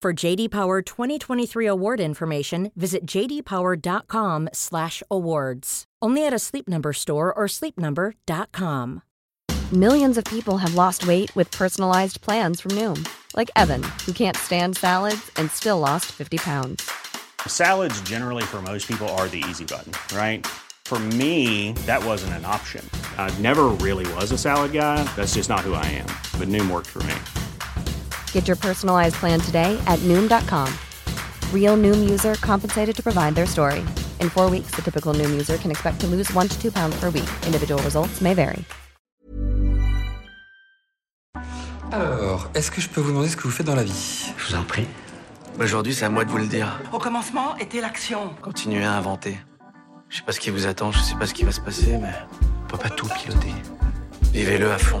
For JD Power 2023 award information, visit jdpower.com/awards. Only at a Sleep Number store or sleepnumber.com. Millions of people have lost weight with personalized plans from Noom, like Evan, who can't stand salads and still lost 50 pounds. Salads, generally, for most people, are the easy button, right? For me, that wasn't an option. I never really was a salad guy. That's just not who I am. But Noom worked for me. Get your personalized plan today at Noom.com. Real Noom user compensated to provide their story. In four weeks, the typical Noom user can expect to lose one to two pounds per week. Individual results may vary. Alors, est-ce que je peux vous demander ce que vous faites dans la vie? Je vous en prie. Aujourd'hui, c'est à moi de vous le dire. Au commencement était l'action. Continuez à inventer. Je sais pas ce qui vous attend, je sais pas ce qui va se passer, mais on peut pas tout piloter. Vivez-le à fond.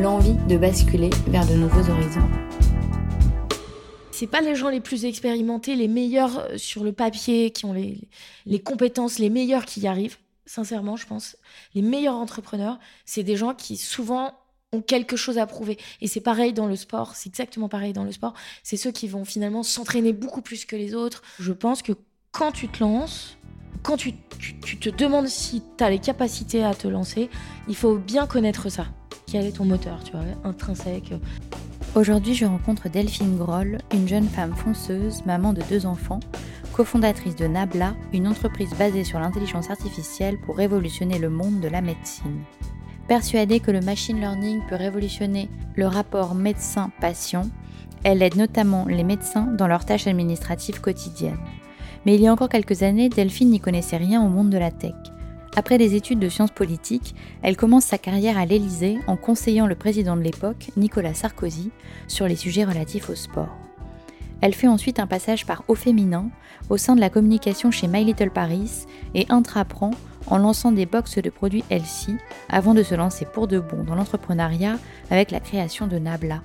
l'envie de basculer vers de nouveaux horizons. C'est pas les gens les plus expérimentés, les meilleurs euh, sur le papier, qui ont les, les compétences les meilleures qui y arrivent. Sincèrement, je pense. Les meilleurs entrepreneurs, c'est des gens qui souvent ont quelque chose à prouver. Et c'est pareil dans le sport, c'est exactement pareil dans le sport. C'est ceux qui vont finalement s'entraîner beaucoup plus que les autres. Je pense que quand tu te lances, quand tu, te demandes si tu as les capacités à te lancer, il faut bien connaître ça. Quel est ton moteur, tu vois, intrinsèque Aujourd'hui, je rencontre Delphine Groll, une jeune femme fonceuse, maman de deux enfants, cofondatrice de Nabla, une entreprise basée sur l'intelligence artificielle pour révolutionner le monde de la médecine. Persuadée que le machine learning peut révolutionner le rapport médecin-patient, elle aide notamment les médecins dans leurs tâches administratives quotidiennes. Mais il y a encore quelques années, Delphine n'y connaissait rien au monde de la tech. Après des études de sciences politiques, elle commence sa carrière à l'Élysée en conseillant le président de l'époque, Nicolas Sarkozy, sur les sujets relatifs au sport. Elle fait ensuite un passage par Au Féminin, au sein de la communication chez My Little Paris, et intraprend en lançant des boxes de produits Elsie, avant de se lancer pour de bon dans l'entrepreneuriat avec la création de Nabla.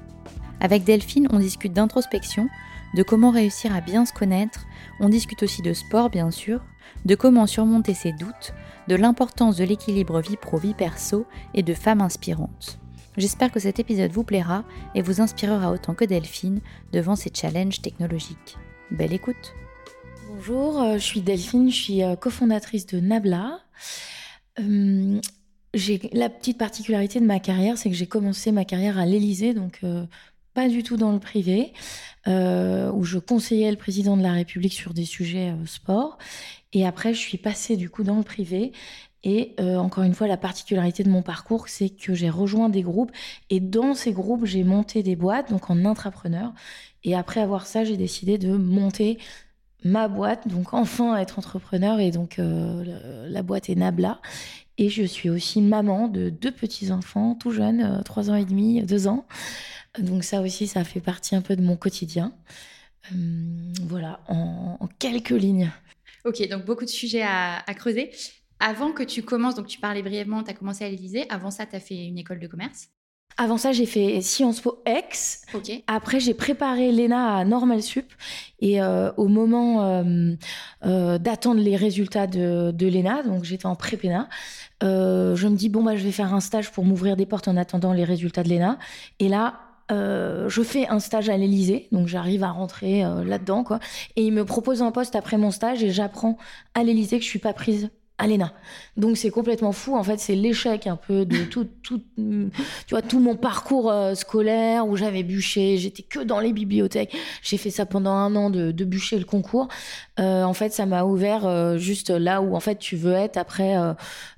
Avec Delphine, on discute d'introspection, de comment réussir à bien se connaître, on discute aussi de sport bien sûr, de comment surmonter ses doutes, de l'importance de l'équilibre vie pro-vie perso et de femmes inspirantes. J'espère que cet épisode vous plaira et vous inspirera autant que Delphine devant ces challenges technologiques. Belle écoute Bonjour, euh, je suis Delphine, je suis euh, cofondatrice de Nabla. Euh, j'ai la petite particularité de ma carrière, c'est que j'ai commencé ma carrière à l'Élysée, donc pas du tout dans le privé, où je conseillais le président de la République sur des sujets sport. Et après, je suis passée du coup dans le privé. Et euh, encore une fois, la particularité de mon parcours, c'est que j'ai rejoint des groupes. Et dans ces groupes, j'ai monté des boîtes, donc en intrapreneur. Et après avoir ça, j'ai décidé de monter ma boîte, donc enfin être entrepreneur. Et donc euh, la boîte est Nabla. Et je suis aussi maman de deux petits-enfants, tout jeunes, euh, trois ans et demi, deux ans. Donc ça aussi, ça fait partie un peu de mon quotidien. voilà, en quelques lignes. Ok, donc beaucoup de sujets à, creuser. Avant que tu commences, donc tu parlais brièvement, tu as commencé à l'Élysée. Avant ça, tu as fait une école de commerce. Avant ça, j'ai fait Sciences Po. Ok. Après, j'ai préparé l'ENA à Normal Sup. Et euh, au moment euh, euh, d'attendre les résultats de, de l'ENA, donc j'étais en pré-PENA, je me dis, bon, bah, je vais faire un stage pour m'ouvrir des portes en attendant les résultats de l'ENA. Et là, euh, je fais un stage à l'Elysée, donc j'arrive à rentrer euh, là-dedans, quoi. Et il me propose un poste après mon stage et j'apprends à l'Elysée que je suis pas prise à l'ENA. Donc c'est complètement fou. En fait, c'est l'échec un peu de tout, tout, tu vois, tout mon parcours euh, scolaire où j'avais bûché, j'étais que dans les bibliothèques. J'ai fait ça pendant un an de, de bûcher le concours. Euh, en fait, ça m'a ouvert euh, juste là où en fait tu veux être après euh,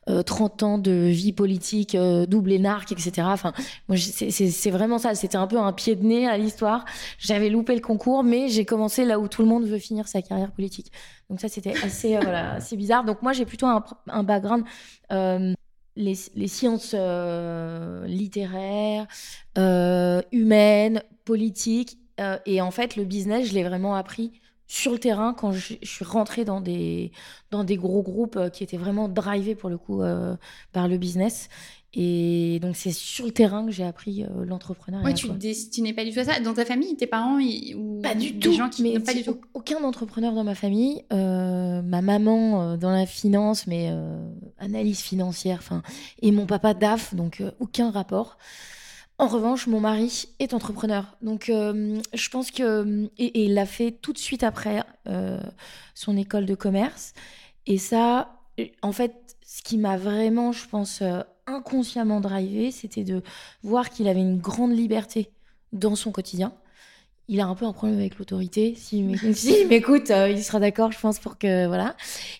euh, 30 ans de vie politique, double énarque, etc. Enfin, moi, c'est vraiment ça. C'était un peu un pied de nez à l'histoire. J'avais loupé le concours, mais j'ai commencé là où tout le monde veut finir sa carrière politique. Donc ça, c'était assez, euh, voilà, bizarre. Donc moi, j'ai plutôt un, un background. euh, les, les sciences euh, littéraires, humaines, politiques. et en fait, le business, je l'ai vraiment appris sur le terrain quand je, je suis rentrée dans des, dans des gros groupes euh, qui étaient vraiment drivés pour le coup euh, par le business. Et donc, c'est sur le terrain que j'ai appris euh, l'entrepreneuriat. Ouais, tu te destinais pas du tout à ça. Dans ta famille, tes parents ils- ou Pas du des tout. gens qui mais pas du tout? au- Aucun entrepreneur dans ma famille. Euh, ma maman dans la finance, mais analyse financière. Et mon papa DAF, donc aucun rapport. En revanche, mon mari est entrepreneur. Donc, euh, je pense que. Et, il l'a fait tout de suite après euh, son école de commerce. Et ça, en fait, ce qui m'a vraiment, je pense, euh, inconsciemment drivé, c'était de voir qu'il avait une grande liberté dans son quotidien. Il a un peu un problème avec l'autorité. S'il m'écoute, euh, il sera d'accord, je pense, pour que. Voilà.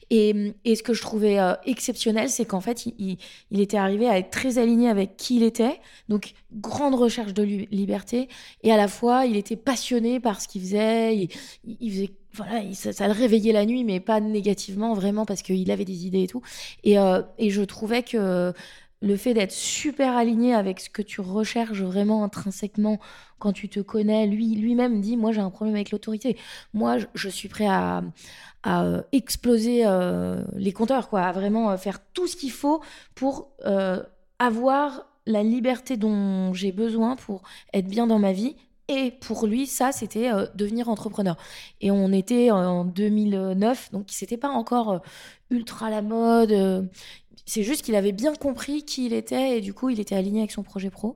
Et, et ce que je trouvais euh, exceptionnel, c'est qu'en fait, il, il- était arrivé à être très aligné avec qui il était. Donc, grande recherche de liberté. Et à la fois, il était passionné par ce qu'il faisait. Il, faisait. Voilà, il- ça, ça le réveillait la nuit, mais pas négativement, vraiment, parce qu'il avait des idées et tout. Et, euh, et je trouvais que le fait d'être super aligné avec ce que tu recherches vraiment intrinsèquement quand tu te connais, lui lui-même dit moi j'ai un problème avec l'autorité. Moi je, suis prêt à, euh, exploser euh, les compteurs quoi, à vraiment euh, faire tout ce qu'il faut pour avoir la liberté dont j'ai besoin pour être bien dans ma vie. Et pour lui, ça, c'était devenir entrepreneur. Et on était en 2009, donc c'était pas encore ultra la mode. Euh, c'est juste qu'il avait bien compris qui il était et du coup, il était aligné avec son projet pro.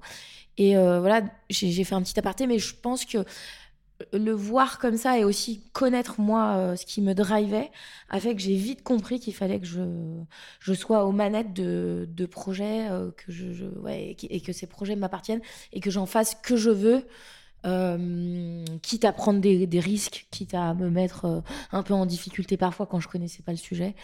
Et euh, voilà, j'ai fait un petit aparté, mais je pense que le voir comme ça et aussi connaître moi euh, ce qui me drivait a fait que j'ai vite compris qu'il fallait que je, je sois aux manettes de, de projets, euh, que je, ouais, et que ces projets m'appartiennent et que j'en fasse que je veux. euh, quitte à prendre des, des risques, quitte à me mettre euh, un peu en difficulté parfois quand je connaissais pas le sujet.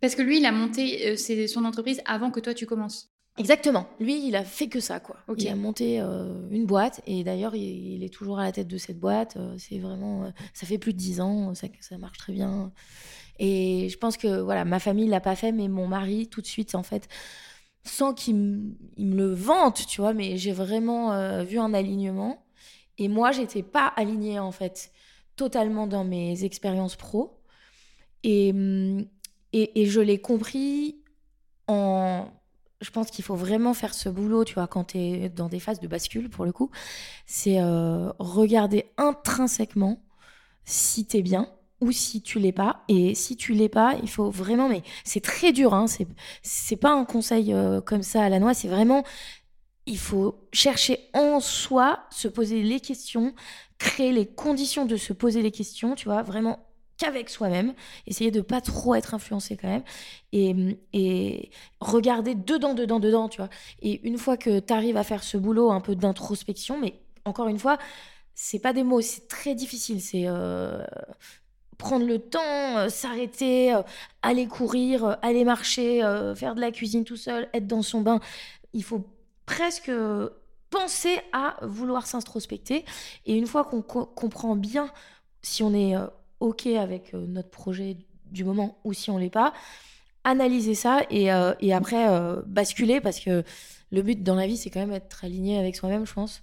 Parce que lui, il a monté euh, son entreprise avant que toi tu commences. Exactement. Lui, il a fait que ça, quoi. Il a monté euh, une boîte et d'ailleurs, il, il est toujours à la tête de cette boîte. Euh, c'est vraiment, ça fait plus de dix ans, ça, ça marche très bien. Et je pense que voilà, ma famille l'a pas fait, mais mon mari, tout de suite, en fait, sans qu'il me le vante, tu vois, mais j'ai vraiment euh, vu un alignement. Et moi, j'étais pas alignée, en fait, totalement dans mes expériences pro. Et, hum, et, je l'ai compris en. Je pense qu'il faut vraiment faire ce boulot, tu vois, quand tu es dans des phases de bascule, pour le coup. C'est euh, regarder intrinsèquement si tu es bien ou si tu l'es pas. Et si tu l'es pas, il faut vraiment. Mais c'est très dur, hein. C'est, c'est pas un conseil euh, comme ça à la noix. C'est vraiment. Il faut chercher en soi, se poser les questions, créer les conditions de se poser les questions, tu vois, vraiment qu'avec soi-même, essayer de pas trop être influencé quand même, et, et regarder dedans, dedans, dedans, tu vois. Et une fois que tu arrives à faire ce boulot un peu d'introspection, mais encore une fois, c'est pas des mots, c'est très difficile, c'est euh, prendre le temps, euh, s'arrêter, euh, aller courir, aller marcher, faire de la cuisine tout seul, être dans son bain. Il faut presque penser à vouloir s'introspecter. Et une fois qu'on co- comprend bien si on est OK avec euh, notre projet du moment ou si on l'est pas, analyser ça et, euh, et après euh, basculer parce que le but dans la vie, c'est quand même être aligné avec soi-même, je pense.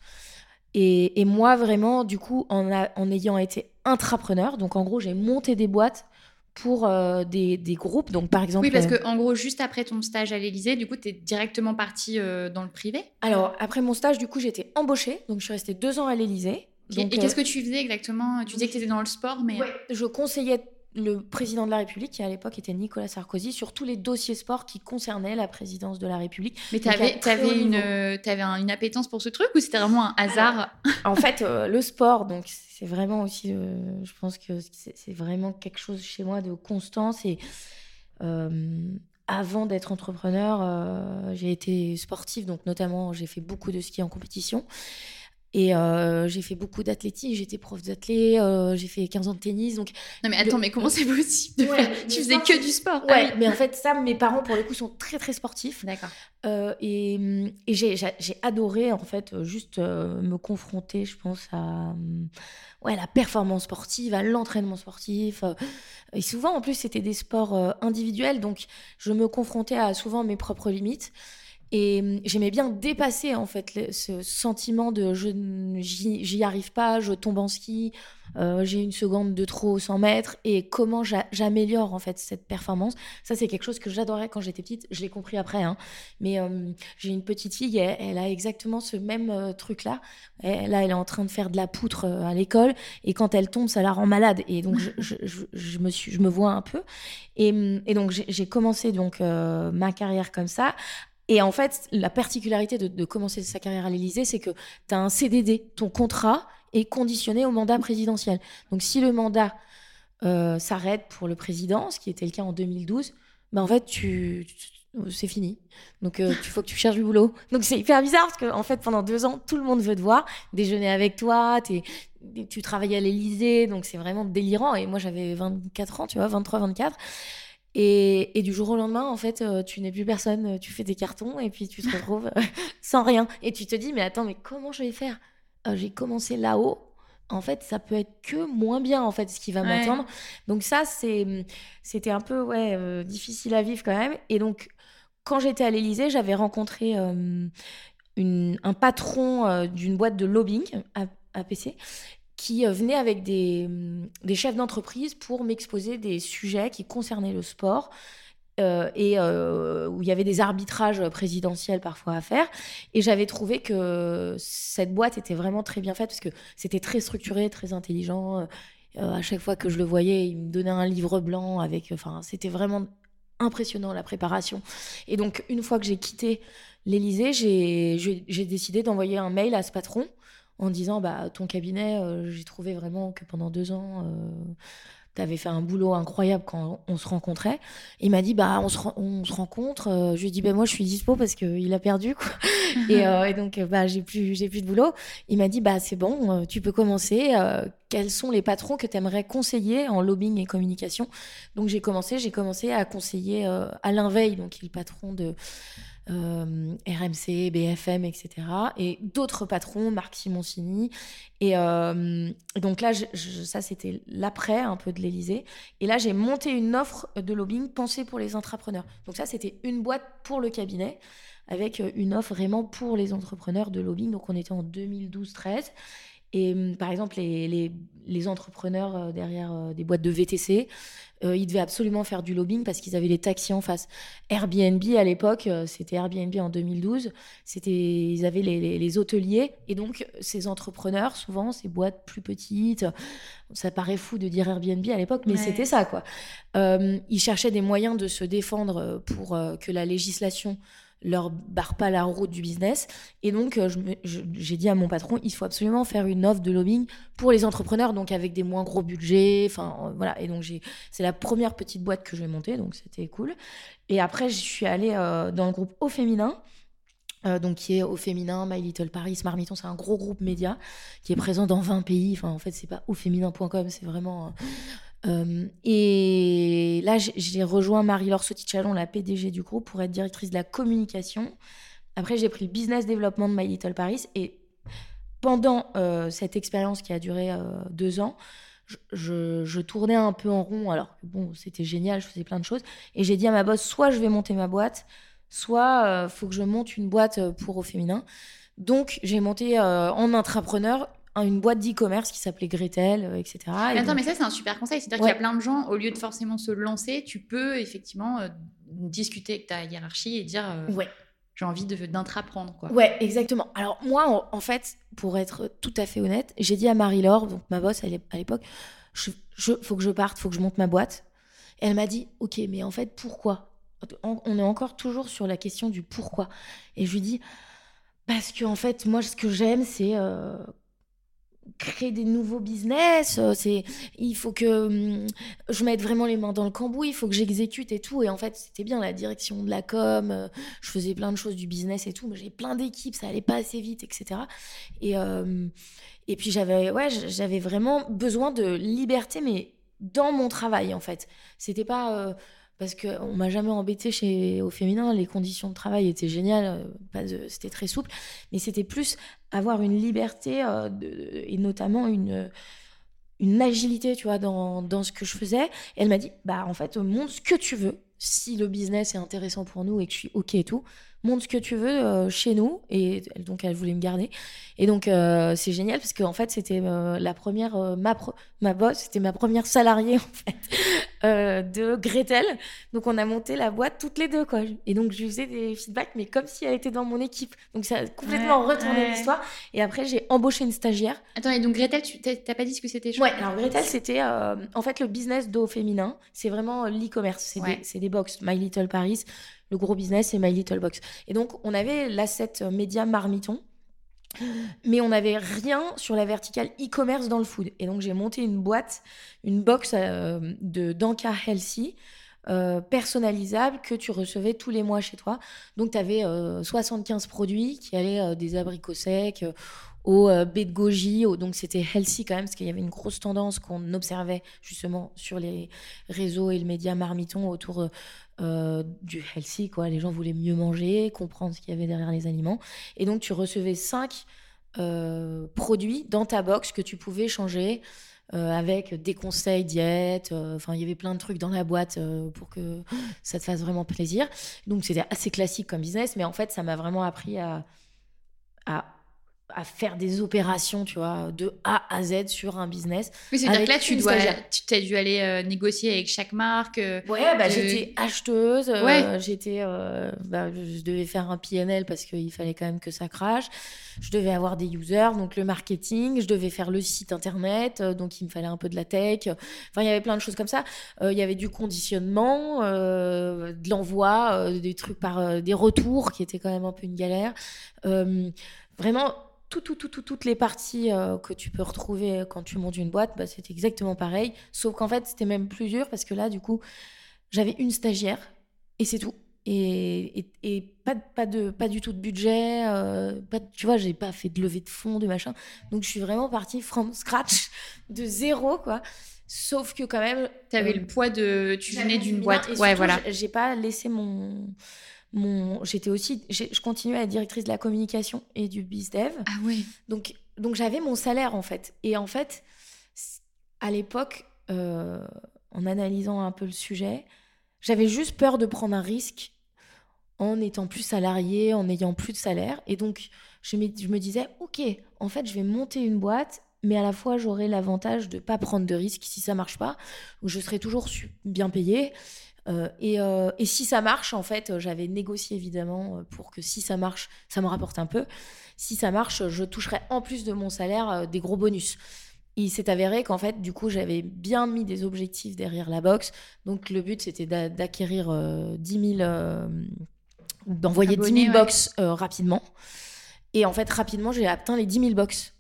Et, et moi, vraiment, du coup, en, a- en ayant été intrapreneur, donc en gros, j'ai monté des boîtes pour euh, des, des groupes. Donc, par exemple. Oui, parce que en gros, juste après ton stage à l'Élysée, du coup, tu es directement partie euh, dans le privé? Alors, après mon stage, du coup, j'étais embauchée. Donc, je suis restée deux ans à l'Élysée. Et, Donc, et qu'est-ce euh, que tu faisais exactement? Tu disais que tu étais dans le sport, mais. ouais, je conseillais le président de la République, qui à l'époque était Nicolas Sarkozy, sur tous les dossiers sport qui concernaient la présidence de la République. Mais très haut avais une, euh, t'avais un- une appétence pour ce truc ou c'était vraiment un hasard? En fait, euh, le sport, donc c'est vraiment aussi, euh, je pense que c'est vraiment quelque chose chez moi de constance. Et euh, avant d'être entrepreneur, j'ai été sportive, donc notamment j'ai fait beaucoup de ski en compétition. Et euh, j'ai fait beaucoup d'athlétisme, j'étais prof d'athlé, euh, j'ai fait 15 ans de tennis. Donc, Non, mais attends, Le- mais comment c'est possible de Ouais, faire Tu faisais sport, que du sport Ah ouais, oui. mais en fait, ça, mes parents, pour le coup, sont très, très sportifs. D'accord. Euh, et et j'ai adoré, en fait, juste me confronter, je pense, à ouais, la performance sportive, à l'entraînement sportif. et souvent, en plus, c'était des sports individuels, donc je me confrontais à souvent mes propres limites. Et euh, j'aimais bien dépasser en fait ce sentiment de je j'y arrive pas, je tombe en ski, euh, j'ai une seconde de trop au 100 mètres et comment j'a- j'améliore en fait cette performance. Ça c'est quelque chose que j'adorais quand j'étais petite. Je l'ai compris après, hein. mais euh, j'ai une petite fille, elle, a exactement ce même euh, truc là. Elle, là elle est en train de faire de la poutre euh, à l'école et quand elle tombe ça la rend malade et donc je, me je me vois un peu et, hum, et donc j'ai commencé donc ma carrière comme ça et en fait, la particularité de, commencer sa carrière à l'Élysée, c'est que tu as un CDD. Ton contrat est conditionné au mandat présidentiel. Donc, si le mandat euh, s'arrête pour le président, ce qui était le cas en 2012, ben en fait, c'est fini. Donc, il faut que tu cherches du boulot. Donc, c'est hyper bizarre parce que, fait, pendant deux ans, tout le monde veut te voir, déjeuner avec toi, tu travailles à l'Élysée, donc c'est vraiment délirant. Et moi, j'avais 24 ans, tu vois, 23, 24. Et, et du jour au lendemain, en fait, euh, tu n'es plus personne, euh, tu fais des cartons et puis tu te retrouves euh, sans rien. Et tu te dis, mais attends, mais comment je vais faire? J'ai commencé là-haut. En fait, ça peut être que moins bien, en fait, ce qui va Ouais. m'attendre. Donc ça, c'est, c'était un peu ouais, euh, difficile à vivre quand même. Et donc, quand j'étais à l'Élysée, j'avais rencontré euh, une- un patron euh, d'une boîte de lobbying, A- APC, qui euh, venait avec des, hum, des chefs d'entreprise pour m'exposer des sujets qui concernaient le sport. euh, et euh, où il y avait des arbitrages présidentiels parfois à faire. Et j'avais trouvé que cette boîte était vraiment très bien faite parce que c'était très structuré, très intelligent. À chaque fois que je le voyais, il me donnait un livre blanc avec. Enfin, c'était vraiment impressionnant la préparation. Et donc, une fois que j'ai quitté l'Élysée, j'ai décidé d'envoyer un mail à ce patron en disant bah ton cabinet, euh, j'ai trouvé vraiment que pendant deux ans, tu avais fait un boulot incroyable quand on se rencontrait. Il m'a dit bah on se, on se rencontre. Euh, je lui ai dit bah moi je suis dispo parce qu'il a perdu quoi. et, euh, et donc euh, bah j'ai plus j'ai plus de boulot. Il m'a dit bah c'est bon, euh, tu peux commencer. Euh, quels sont les patrons que tu aimerais conseiller en lobbying et communication? Donc j'ai commencé, j'ai commencé à conseiller euh, Alain Veil, donc qui est le patron de euh, RMC, BFM, etc. Et d'autres patrons, Marc Simoncini. Et euh, donc là, ça c'était l'après un peu de l'Elysée. Et là, j'ai monté une offre de lobbying pensée pour les entrepreneurs. Donc ça, c'était une boîte pour le cabinet avec une offre vraiment pour les entrepreneurs de lobbying. Donc on était en 2012-13. Et hum, par exemple, les, entrepreneurs euh, derrière des boîtes de VTC, euh, ils devaient absolument faire du lobbying parce qu'ils avaient les taxis en face. Airbnb à l'époque, euh, c'était Airbnb en 2012, c'était, ils avaient les, les- les hôteliers. Et donc, ces entrepreneurs, souvent, ces boîtes plus petites, ça paraît fou de dire Airbnb à l'époque, mais Ouais. c'était ça, quoi. Euh, ils cherchaient des moyens de se défendre pour que la législation leur barre pas la route du business. Et donc, euh, j'ai dit à mon patron, il faut absolument faire une offre de lobbying pour les entrepreneurs, donc avec des moins gros budgets. Enfin, euh, voilà. Et donc, c'est la première petite boîte que j'ai montée, donc c'était cool. Et après, je suis allée euh, dans le groupe Au Féminin. donc qui est au féminin, My Little Paris, Marmiton, c'est un gros groupe média qui est présent dans 20 pays. Enfin, en fait, c'est pas auféminin.com, c'est vraiment. Euh, et là, j'ai- rejoint Marie-Laure Sotichalon, la PDG du groupe, pour être directrice de la communication. Après, j'ai pris le business développement de My Little Paris. Et pendant euh, cette expérience qui a duré euh, deux ans, je, tournais un peu en rond. Alors bon, c'était génial, je faisais plein de choses. Et j'ai dit à ma boss, soit je vais monter ma boîte, soit il faut que je monte une boîte pour au féminin. Donc, j'ai monté en intrapreneur une boîte d'e-commerce qui s'appelait Gretel, euh, etc. Et Mais attends, mais ça, c'est un super conseil. C'est-à-dire Ouais. qu'il y a plein de gens, au lieu de forcément se lancer, tu peux effectivement euh, discuter avec ta hiérarchie et dire euh, Ouais. j'ai envie d'intraprendre. quoi. Ouais, exactement. Alors moi, en, fait, pour être tout à fait honnête, j'ai dit à Marie-Laure, donc ma boss à l'é- à l'époque, je, je- faut que je parte, faut que je monte ma boîte. Et elle m'a dit, ok, mais en fait, pourquoi? On, on est encore toujours sur la question du pourquoi. Et je lui dis, parce que en fait, moi, ce que j'aime, c'est euh, créer des nouveaux business. euh, C'est, il faut que hum, je mette vraiment les mains dans le cambouis, il faut que j'exécute et tout. Et en fait, c'était bien la direction de la com. euh, je faisais plein de choses du business et tout, mais j'ai plein d'équipes, ça allait pas assez vite, etc. Et, euh, et puis j'avais, ouais, j'avais vraiment besoin de liberté, mais dans mon travail en fait. C'était pas euh, parce que on m'a jamais embêté chez au féminin, les conditions de travail étaient géniales, euh, c'était très souple, mais c'était plus avoir une liberté euh, et notamment une une agilité, tu vois, dans, dans ce que je faisais. Et elle m'a dit, bah en fait, montre ce que tu veux. Si le business est intéressant pour nous et que je suis OK et tout, montre ce que tu veux euh, chez nous. Et donc, elle voulait me garder. Et donc, euh, c'est génial parce qu'en fait, c'était euh, la première, ma, pro- ma boss, c'était ma première salariée, en fait, de Gretel. Donc, on a monté la boîte toutes les deux, quoi. Et donc, je lui faisais des feedbacks, mais comme si elle était dans mon équipe. Donc, ça a complètement Ouais, retourné ouais. l'histoire. Et après, j'ai embauché une stagiaire. Attends, et donc Gretel, tu t'as pas dit ce que c'était Ouais, alors Gretel, c'était en fait le business d'eau féminin. C'est vraiment l'e-commerce. C'est Ouais. des, des box. My Little Paris, le gros business, c'est My Little Box. Et donc, on avait l'asset euh, média Marmiton, mais on n'avait rien sur la verticale e-commerce dans le food. Et donc, j'ai monté une boîte, une box euh, de Danka Healthy. euh, personnalisable que tu recevais tous les mois chez toi. Donc, tu avais 75 produits qui allaient des abricots secs au euh, baie de goji. donc, c'était healthy quand même, parce qu'il y avait une grosse tendance qu'on observait justement sur les réseaux et le média marmiton autour euh, euh, du healthy. Quoi. Les gens voulaient mieux manger, comprendre ce qu'il y avait derrière les aliments. Et donc, tu recevais 5 produits dans ta box que tu pouvais changer. euh, avec des conseils diète, euh, enfin il y avait plein de trucs dans la boîte euh, pour que ça te fasse vraiment plaisir. Donc c'était assez classique comme business, mais en fait ça m'a vraiment appris à, à faire des opérations, tu vois, de A à Z sur un business. Oui, c'est-à-dire que là, tu dois, tu t'as dû aller euh, négocier avec chaque marque. euh, Ouais, bah, de- j'étais acheteuse, euh, Ouais. j'étais, euh, bah, je devais faire un PNL parce qu'il fallait quand même que ça crache. Je devais avoir des users, donc le marketing, je devais faire le site internet, donc il me fallait un peu de la tech. Enfin, il y avait plein de choses comme ça. Il y avait du conditionnement, de l'envoi, des trucs par des retours qui étaient quand même un peu une galère. Vraiment. Tout, tout, tout, tout- toutes les parties euh, que tu peux retrouver quand tu montes une boîte, bah, c'est exactement pareil. Sauf qu'en fait, c'était même plus dur parce que là, du coup, j'avais une stagiaire et c'est tout. Et, et, et pas, pas, de, pas du tout de budget. euh, pas, tu vois, j'ai pas fait de levée de fonds, de machin. Donc, je suis vraiment partie from scratch, de zéro, quoi. Sauf que quand même. T'avais euh, le poids de. Tu venais d'une boîte. et Ouais, surtout, voilà. J'ai pas laissé mon. Mon J'étais aussi. Je continuais à être directrice de la communication et du bizdev. Ah. Donc, donc j'avais mon salaire en fait. Et en fait, à l'époque, euh, en analysant un peu le sujet, j'avais juste peur de prendre un risque en étant plus salarié, en n'ayant plus de salaire. Et donc, je me, je me disais, ok, en fait, je vais monter une boîte, mais à la fois, j'aurai l'avantage de pas prendre de risques si ça marche pas. Je serai toujours bien payée. Euh, et, euh, et si ça marche, en fait, euh, j'avais négocié évidemment pour que si ça marche, ça me rapporte un peu. Si ça marche, je toucherai en plus de mon salaire euh, des gros bonus. Il s'est avéré qu'en fait, du coup, j'avais bien mis des objectifs derrière la box. Donc, le but, c'était d'a- d'acquérir euh, 10 000, euh, d'envoyer 10 Abonnés, 000 ouais. box rapidement. Et en fait, rapidement, j'ai atteint les 10 000 box.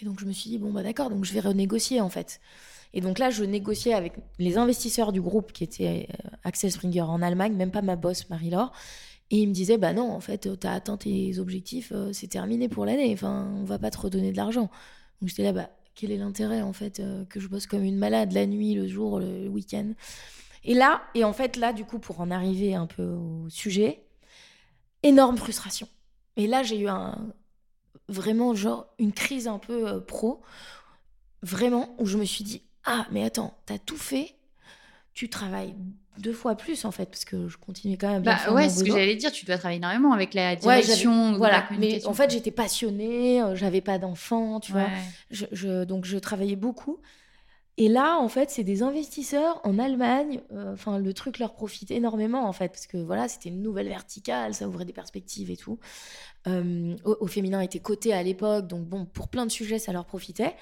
Et donc, je me suis dit, bon, bah d'accord, donc je vais renégocier, en fait. Et donc là, je négociais avec les investisseurs du groupe qui étaient euh, Axel Springer en Allemagne, même pas ma boss, Marie-Laure. Et ils me disaient, bah non, en fait, tu as atteint tes objectifs, euh, c'est terminé pour l'année. Enfin, on va pas te redonner de l'argent. Donc j'étais là, bah, quel est l'intérêt, en fait, euh, que je bosse comme une malade la nuit, le jour, le, week-end? Et là, et en fait, là, du coup, pour en arriver un peu au sujet, énorme frustration. Et là, j'ai eu un, vraiment, genre, une crise un peu euh, pro, vraiment, où je me suis dit, ah, mais attends, t'as tout fait, tu travailles deux fois plus en fait parce que je continuais quand même bien Bah ouais, c'est ce que j'allais dire. Tu dois travailler énormément avec la Ouais, direction, ou la voilà. Mais en fait, j'étais passionnée, euh, j'avais pas d'enfants, tu vois. Ouais. Je, je- donc, je travaillais beaucoup. Et là, en fait, c'est des investisseurs en Allemagne. euh, Enfin, le truc leur profite énormément, en fait, parce que voilà, c'était une nouvelle verticale, ça ouvrait des perspectives et tout. Euh, au, au féminin était coté à l'époque, donc bon, pour plein de sujets, ça leur profitait.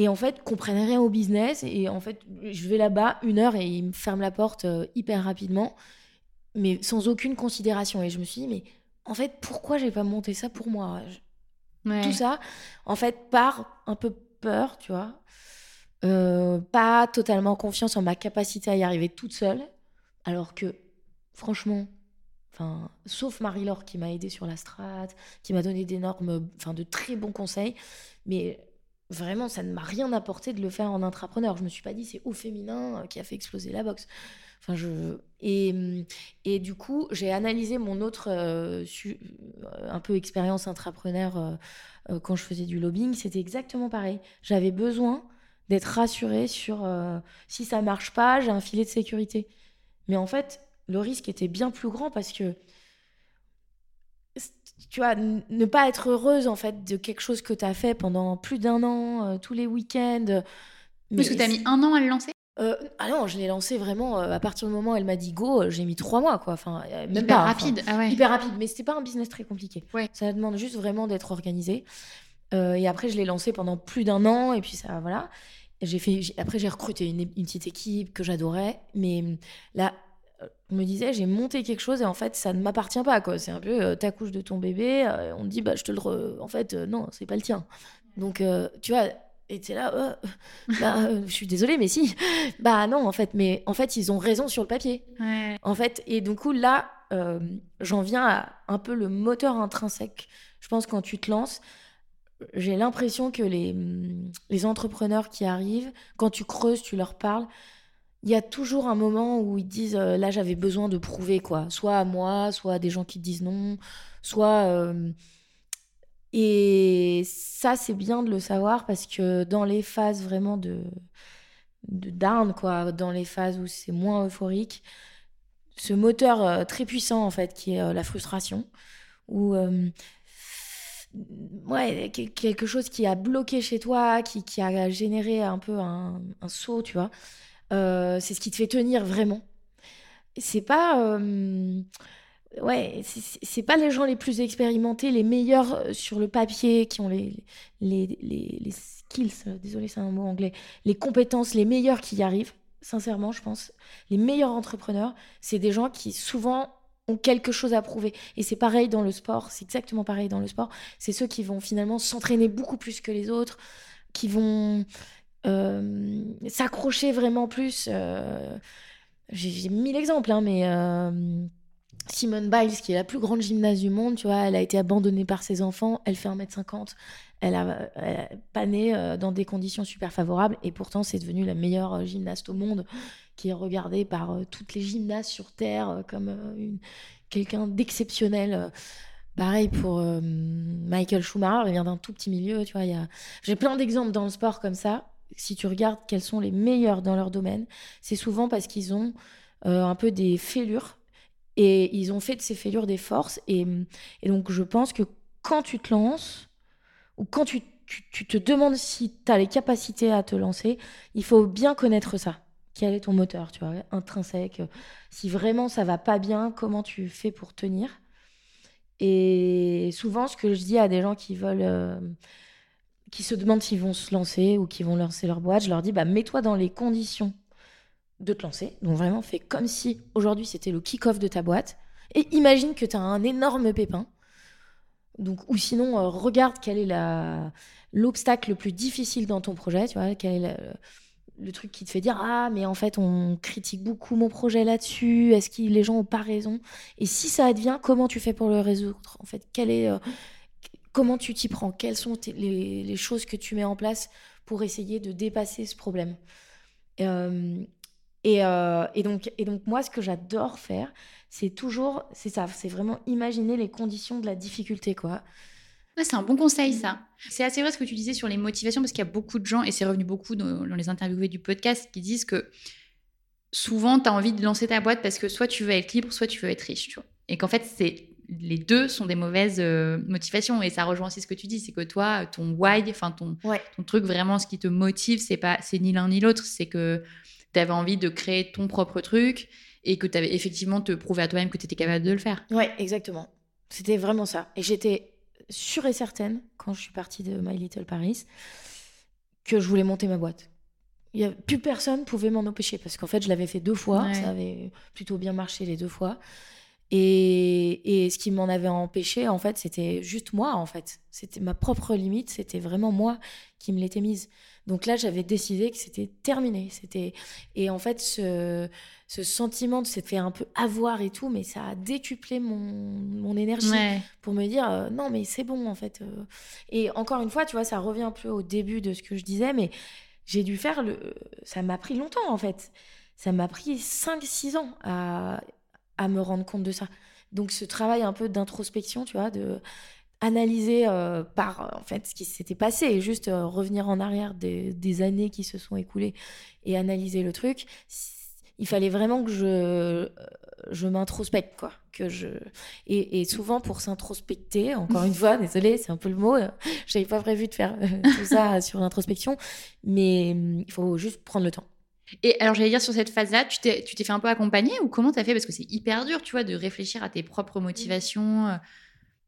Et en fait, comprennent rien au business. Et en fait, je vais là-bas une heure et ils me ferment la porte euh, hyper rapidement, mais sans aucune considération. Et je me suis dit, mais en fait, pourquoi j'ai pas monté ça pour moi? Je- Ouais. Tout ça, en fait, par un peu peur, tu vois. Euh, pas totalement confiance en ma capacité à y arriver toute seule. Alors que, franchement, enfin, sauf Marie-Laure qui m'a aidé sur la strat, qui m'a donné d'énormes, enfin, de très bons conseils, mais vraiment, ça ne m'a rien apporté de le faire en intrapreneur. Je me suis pas dit c'est au féminin euh, qui a fait exploser la boxe. Enfin, je... et, hum, et du coup, j'ai analysé mon autre euh, euh, un peu expérience intrapreneur quand je faisais du lobbying. C'était exactement pareil. J'avais besoin d'être rassurée sur si ça marche pas, j'ai un filet de sécurité. Mais en fait, le risque était bien plus grand parce que tu vois, ne pas être heureuse en fait de quelque chose que tu as fait pendant plus d'un an, euh, tous les week-ends. Parce que tu as mis un an à le lancer? Euh, ah non, je l'ai lancé vraiment euh, à partir du moment où elle m'a dit go, j'ai mis trois mois quoi. Enfin, euh, même Hyper pas, enfin, rapide, ah ouais. Hyper rapide, mais c'était pas un business très compliqué. Ça demande juste vraiment d'être organisé. Et après, je l'ai lancé pendant plus d'un an et puis ça, voilà. J'ai fait, après, j'ai recruté une, une petite équipe que j'adorais, mais hum, là, je me disais, j'ai monté quelque chose et en fait, ça ne m'appartient pas quoi. C'est un peu euh, t'accouches de ton bébé, euh, on te dit bah je te le, re- en fait euh, non, c'est pas le tien. Donc euh, tu vois. Et t'es là, euh, bah, euh, je suis désolée, mais si. Bah non, en fait, mais en fait, ils ont raison sur le papier. Ouais. En fait, et du coup, là, euh, j'en viens à un peu le moteur intrinsèque. Je pense quand tu te lances, j'ai l'impression que les, les entrepreneurs qui arrivent, quand tu creuses, tu leur parles, il y a toujours un moment où ils disent euh, là, j'avais besoin de prouver, quoi. Soit à moi, soit à des gens qui disent non, soit. euh, et ça, c'est bien de le savoir parce que dans les phases vraiment de, de quoi, dans les phases où c'est moins euphorique, ce moteur euh, très puissant, en fait, qui est la frustration, ou ouais, quel- quelque chose qui a bloqué chez toi, qui, qui a généré un peu un, saut, tu vois, c'est ce qui te fait tenir vraiment. C'est pas. euh, ouais, c'est- pas les gens les plus expérimentés, les meilleurs euh, sur le papier, qui ont les, les, les, les skills, euh, désolé, c'est un mot anglais, les compétences, les meilleurs qui y arrivent, sincèrement, je pense. Les meilleurs entrepreneurs, c'est des gens qui souvent ont quelque chose à prouver. Et c'est pareil dans le sport, c'est exactement pareil dans le sport. C'est ceux qui vont finalement s'entraîner beaucoup plus que les autres, qui vont euh, s'accrocher vraiment plus. euh, J'ai mille exemples, hein, mais euh, Simone Biles, qui est la plus grande gymnaste du monde, tu vois, elle a été abandonnée par ses enfants, elle fait 1m50, elle a, pas né dans des conditions super favorables, et pourtant c'est devenue la meilleure gymnaste au monde, qui est regardée par toutes les gymnastes sur Terre comme quelqu'un d'exceptionnel. Pareil pour Michael Schumacher, il vient d'un tout petit milieu, tu vois. a- J'ai plein d'exemples dans le sport comme ça. Si tu regardes quels sont les meilleurs dans leur domaine, c'est souvent parce qu'ils ont euh, un peu des fêlures et ils ont fait de ces fêlures des forces. Et, donc, je pense que quand tu te lances, ou quand tu, tu- te demandes si tu as les capacités à te lancer, il faut bien connaître ça. Quel est ton moteur, tu vois, intrinsèque. Si vraiment ça va pas bien, comment tu fais pour tenir? Et souvent, ce que je dis à des gens qui veulent. euh, qui se demandent s'ils vont se lancer ou qui vont lancer leur boîte, je leur dis bah, mets-toi dans les conditions de te lancer. Donc vraiment, fais comme si aujourd'hui c'était le kick-off de ta boîte. Et imagine que tu as un énorme pépin. Donc, ou sinon, euh, regarde quel est l'obstacle le plus difficile dans ton projet. Tu vois, quel est le truc qui te fait dire Ah, mais en fait, on critique beaucoup mon projet là-dessus. Est-ce que les gens ont pas raison? Et si ça advient, comment tu fais pour le résoudre? En fait, quel est, euh, comment tu t'y prends? Quelles sont les, les choses que tu mets en place pour essayer de dépasser ce problème? Euh, et, euh, et donc, et donc, moi, ce que j'adore faire, c'est toujours, c'est ça, c'est vraiment imaginer les conditions de la difficulté, quoi. Ouais, c'est un bon conseil, ça. C'est assez vrai ce que tu disais sur les motivations, parce qu'il y a beaucoup de gens, et c'est revenu beaucoup dans, dans les interviewés du podcast, qui disent que souvent, tu as envie de lancer ta boîte parce que soit tu veux être libre, soit tu veux être riche, tu vois. Et qu'en fait, c'est les deux sont des mauvaises euh, motivations et ça rejoint aussi ce que tu dis, c'est que toi, ton why, enfin ton, ton truc vraiment, ce qui te motive, c'est pas, c'est ni l'un ni l'autre, c'est que tu avais envie de créer ton propre truc et que tu avais effectivement te prouver à toi-même que tu étais capable de le faire. Ouais, exactement. C'était vraiment ça. Et j'étais sûre et certaine quand je suis partie de My Little Paris que je voulais monter ma boîte. Il y a, plus personne pouvait m'en empêcher parce qu'en fait, je l'avais fait deux fois. Ça avait plutôt bien marché les deux fois. Et, et ce qui m'en avait empêché, en fait, c'était juste moi, en fait. C'était ma propre limite, c'était vraiment moi qui me l'étais mise. Donc là, j'avais décidé que c'était terminé. C'était Et en fait, ce, ce sentiment de s'être fait un peu avoir et tout, mais ça a décuplé mon, mon énergie pour me dire euh, non, mais c'est bon, en fait. Euh. Et encore une fois, tu vois, ça revient un peu au début de ce que je disais, mais j'ai dû faire le. Ça m'a pris longtemps, en fait. Ça m'a pris 5-6 ans à à me rendre compte de ça. Donc ce travail un peu d'introspection, tu vois, de analyser euh, par en fait ce qui s'était passé et juste euh, revenir en arrière des, années qui se sont écoulées et analyser le truc. Il fallait vraiment que je euh, je m'introspecte quoi, que je et, souvent pour s'introspecter, encore une fois, désolé, c'est un peu le mot, j'avais pas prévu de faire tout ça sur l'introspection, mais hum, il faut juste prendre le temps. Et alors, j'allais dire, sur cette phase-là, tu t'es, tu t'es fait un peu accompagner ou comment tu as fait? Parce que c'est hyper dur, tu vois, de réfléchir à tes propres motivations. Euh.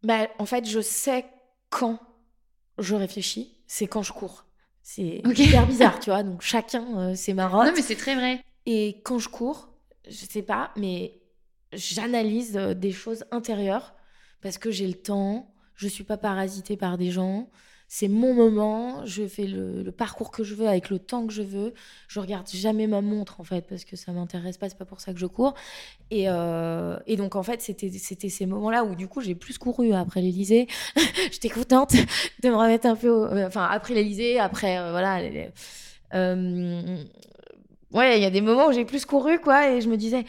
Bah, en fait, je sais quand je réfléchis, c'est quand je cours. C'est hyper bizarre, tu vois. Donc, chacun, euh, c'est marrant. Non, mais c'est très vrai. Et quand je cours, je sais pas, mais j'analyse euh, des choses intérieures parce que j'ai le temps, je suis pas parasitée par des gens c'est mon moment, je fais le, parcours que je veux avec le temps que je veux. Je regarde jamais ma montre en fait parce que ça m'intéresse pas, c'est pas pour ça que je cours. Et, euh, donc en fait c'était c'était ces moments-là où du coup j'ai plus couru après l'Elysée. J'étais contente de me remettre un peu, euh, enfin après l'Elysée, après euh, voilà. ouais, il y a des moments où j'ai plus couru quoi et je me disais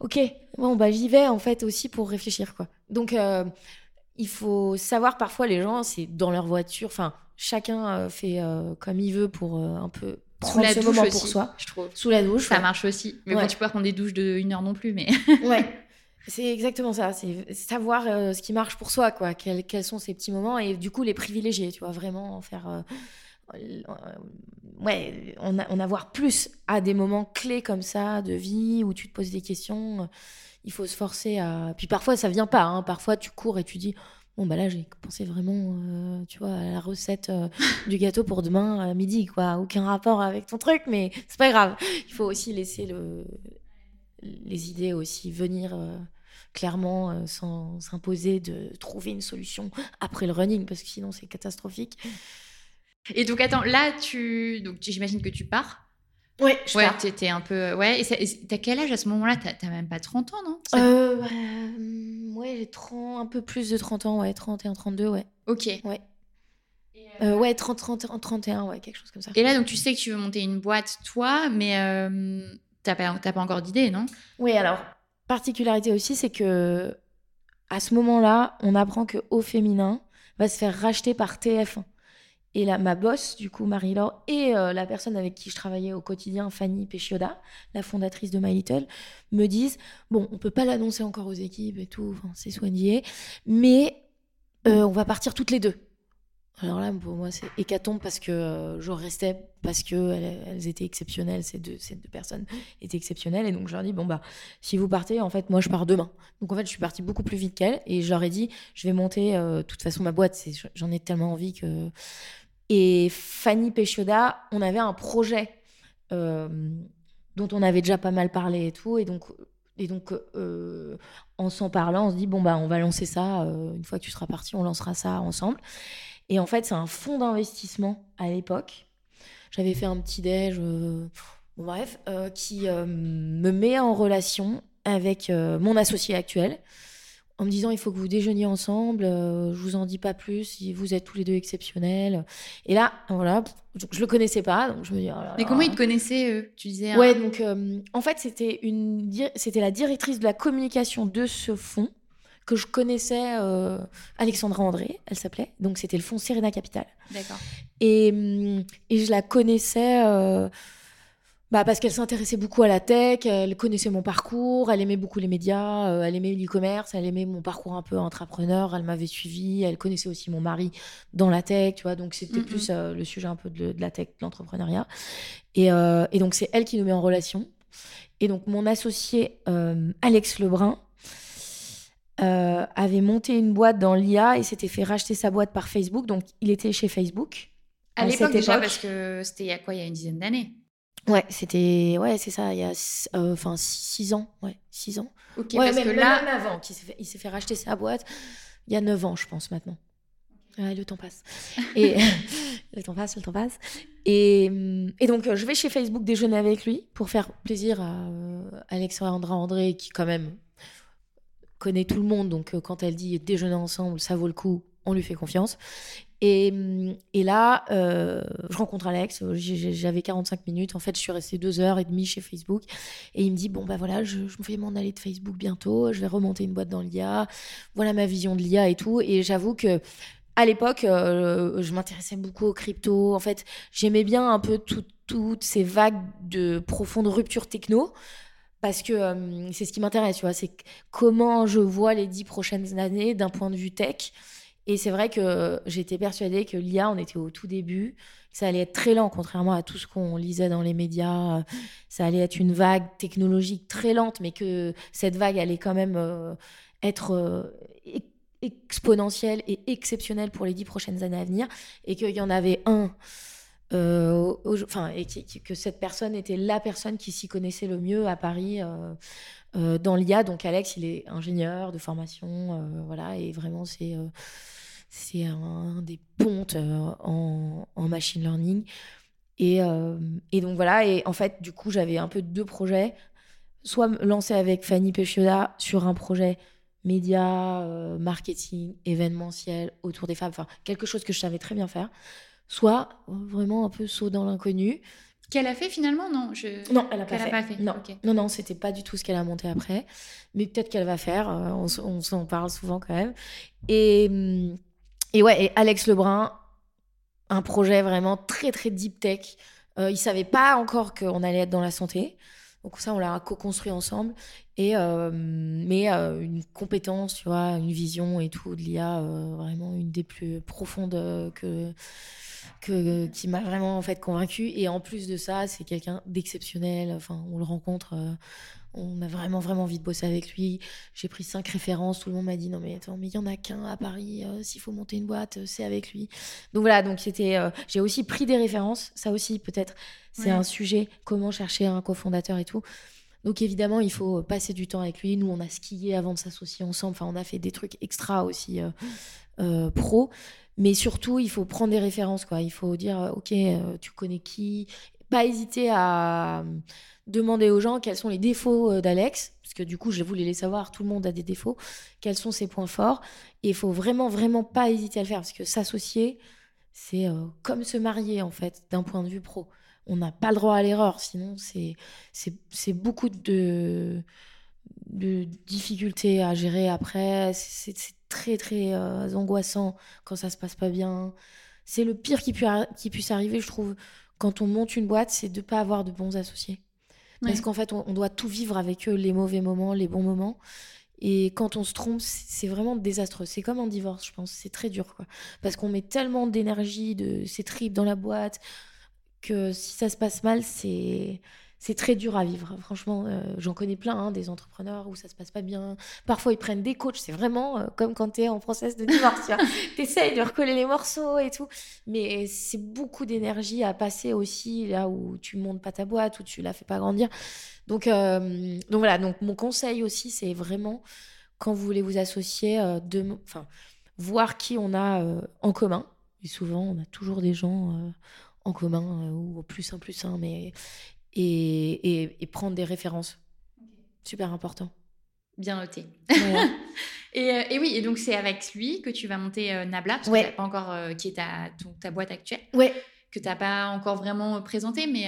ok bon bah j'y vais en fait aussi pour réfléchir quoi. Donc il faut savoir parfois les gens, c'est dans leur voiture. Enfin, chacun euh, fait euh, comme il veut pour euh, un peu prendre ce moment pour soi. Je trouve. Sous la douche. Ça marche aussi. Mais bon, tu peux pas prendre des douches de une heure non plus, mais. ouais. C'est exactement ça. C'est savoir ce qui marche pour soi, quoi. Quels, quels, sont ces petits moments et du coup les privilégier, tu vois, vraiment en faire. ouais, en, en, avoir plus à des moments clés comme ça de vie où tu te poses des questions il faut se forcer à. Puis parfois, ça vient pas. Hein. Parfois, tu cours et tu dis Bon, bah là, j'ai pensé vraiment, euh, tu vois, à la recette euh, du gâteau pour demain à midi, quoi. Aucun rapport avec ton truc, mais c'est pas grave. Il faut aussi laisser le... les idées aussi venir euh, clairement, sans s'imposer de trouver une solution après le running, parce que sinon, c'est catastrophique. Et donc, attends, là, tu. J'imagine que tu pars. Ouais, je ouais, t'étais un peu. Ouais, et t'as quel âge à ce moment-là? T'as même pas 30 ans, non? Euh, Ouais, j'ai 30, un peu plus de 30 ans, ouais, 31, 32, ouais. Ok. Ouais. Euh, ouais, 30, 30, 31, ouais, quelque chose comme ça. Et là, donc, tu sais que tu veux monter une boîte, toi, mais euh, t'as pas, pas encore d'idée, non? Oui, alors, particularité aussi, c'est que à ce moment-là, on apprend que Au Féminin va se faire racheter par TF1. Et là, ma boss, du coup, Marie-Laure, et euh, la personne avec qui je travaillais au quotidien, Fanny Péchioda, la fondatrice de My Little, me disent Bon, on peut pas l'annoncer encore aux équipes et tout, c'est soigné, mais euh, on va partir toutes les deux. Alors là, pour moi, c'est hécatombe parce que euh, je restais, parce qu'elles elles étaient exceptionnelles, ces deux, personnes étaient exceptionnelles. Et donc, je leur dis, bon, bah, si vous partez, en fait, moi, je pars demain. Donc, en fait, je suis partie beaucoup plus vite qu'elle. Et je leur ai dit, je vais monter, de toute façon, ma boîte, j'en ai tellement envie que et Fanny Péchioda, on avait un projet euh, dont on avait déjà pas mal parlé et tout. Et donc, euh, en s'en parlant, on se dit bon, bah, on va lancer ça. Euh, une fois que tu seras parti, on lancera ça ensemble. Et en fait, c'est un fonds d'investissement à l'époque. J'avais fait un petit déj, bref, qui me met en relation avec mon associé actuel en me disant il faut que vous déjeuniez ensemble, euh, je vous en dis pas plus, vous êtes tous les deux exceptionnels. Et là, voilà, je le connaissais pas, donc je me dis. Oh Mais comment ils te connaissaient eux Tu disais. Hein? Ouais, donc euh, en fait c'était une, c'était la directrice de la communication de ce fonds que je connaissais, euh, Alexandra André, elle s'appelait. Donc c'était le fonds Serena Capital. D'accord. Et, hum, et je la connaissais bah parce qu'elle s'intéressait beaucoup à la tech, elle connaissait mon parcours, elle aimait beaucoup les médias, euh, elle aimait l'e-commerce, elle aimait mon parcours un peu entrepreneur, elle m'avait suivi, elle connaissait aussi mon mari dans la tech, tu vois, donc c'était plus euh, le sujet un peu de, la tech, de l'entrepreneuriat. Et, euh, et, donc c'est elle qui nous met en relation. Et donc mon associé Alex Lebrun avait monté une boîte dans l'IA et s'était fait racheter sa boîte par Facebook, donc il était chez Facebook. À, l'époque déjà, parce que c'était il y a quoi, il y a une dizaine d'années? Ouais, c'était ouais, c'est ça, il y a euh, enfin 6 ans, ouais, 6 ans. OK, parce que là même avant il s'est fait, il s'est fait racheter sa boîte il y a 9 ans, je pense maintenant. Ouais, le temps passe. Et le temps passe, le temps passe. Et, hum, et donc je vais chez Facebook déjeuner avec lui pour faire plaisir à euh, Alexandra André qui quand même connaît tout le monde donc euh, quand elle dit déjeuner ensemble, ça vaut le coup, on lui fait confiance. Et, là, euh, je rencontre Alex, j'avais 45 minutes. En fait, je suis restée deux heures et demie chez Facebook. Et il me dit Bon, bah voilà, je, me fais m'en aller de Facebook bientôt. Je vais remonter une boîte dans l'IA. Voilà ma vision de l'IA et tout. Et j'avoue que. À l'époque, euh, je m'intéressais beaucoup aux crypto. En fait, j'aimais bien un peu toutes ces vagues de profonde rupture techno parce que euh, c'est ce qui m'intéresse, tu vois, c'est comment je vois les dix prochaines années d'un point de vue tech. Et c'est vrai que j'étais persuadée que l'IA, on était au tout début, ça allait être très lent, contrairement à tout ce qu'on lisait dans les médias. Ça allait être une vague technologique très lente, mais que cette vague allait quand même euh, être euh, exponentielle et exceptionnelle pour les dix prochaines années à venir. Et qu'il y en avait un. Euh, enfin, et que cette personne était la personne qui s'y connaissait le mieux à Paris dans l'IA. Donc Alex, il est ingénieur de formation, voilà, et vraiment c'est c'est un des pontes euh, en, machine learning. Et, euh, et, donc voilà, et en fait, du coup, j'avais un peu deux projets. Soit me lancer avec Fanny Pechioda sur un projet média, euh, marketing, événementiel autour des femmes, enfin quelque chose que je savais très bien faire. Soit vraiment un peu saut dans l'inconnu. Qu'elle a fait finalement? Non, je... non, elle n'a pas, fait. Non, non, non, c'était pas du tout ce qu'elle a monté après. Mais peut-être qu'elle va faire. on, on s'en parle souvent quand même. Et, hum, et ouais, et Alex Lebrun, un projet vraiment très très deep tech. Euh, il savait pas encore qu'on allait être dans la santé. Donc ça, on l'a co-construit ensemble. Et, euh, mais euh, une compétence, tu vois, une vision et tout de l'IA, euh, vraiment une des plus profondes que, que, qui m'a vraiment en fait convaincue. Et en plus de ça, c'est quelqu'un d'exceptionnel. Enfin, on le rencontre on a vraiment, vraiment envie de bosser avec lui. J'ai pris cinq références. Tout le monde m'a dit non, mais attends, mais il y en a qu'un à Paris. Euh, s'il faut monter une boîte, euh, c'est avec lui. Donc voilà, donc c'était. Euh, j'ai aussi pris des références. Ça aussi, peut-être, c'est un sujet. Comment chercher un cofondateur et tout. Donc évidemment, il faut passer du temps avec lui. Nous, on a skié avant de s'associer ensemble. Enfin, on a fait des trucs extra aussi pro. Mais surtout, il faut prendre des références. Quoi. Il faut dire, OK, tu connais qui? Pas hésiter à demander aux gens quels sont les défauts euh, d'Alex, parce que du coup, je voulais les savoir, tout le monde a des défauts, quels sont ses points forts. Et il faut vraiment, vraiment pas hésiter à le faire, parce que s'associer, c'est euh, comme se marier, en fait, d'un point de vue pro. On n'a pas le droit à l'erreur, sinon c'est beaucoup de, difficultés à gérer après. C'est très, très euh, angoissant quand ça se passe pas bien. C'est le pire qui, qui puisse arriver, je trouve, quand on monte une boîte, c'est de ne pas avoir de bons associés. Parce qu'en fait, on, doit tout vivre avec eux, les mauvais moments, les bons moments. Et quand on se trompe, c'est vraiment désastreux. C'est comme un divorce, je pense. C'est très dur, quoi. Parce qu'on met tellement d'énergie, de ces tripes dans la boîte, que si ça se passe mal, c'est c'est très dur à vivre. Franchement, euh, j'en connais plein, hein, des entrepreneurs où ça se passe pas bien. Parfois, ils prennent des coachs. C'est vraiment euh, comme quand tu es en process de divorce. tu essayes de recoller les morceaux et tout. Mais c'est beaucoup d'énergie à passer aussi là où tu montes pas ta boîte, où tu la fais pas grandir. Donc, euh, donc voilà. Donc, mon conseil aussi, c'est vraiment quand vous voulez vous associer, de, enfin, voir qui on a en commun. Et souvent, on a toujours des gens en commun, ou plus un plus un, mais et, prendre des références. Super important. Bien noté. Euh, et, oui, et donc c'est avec lui que tu vas monter euh, Nabla, parce que pas encore, euh, qui est ta, ta boîte actuelle. Ouais. Que tu n'as pas encore vraiment présenté, mais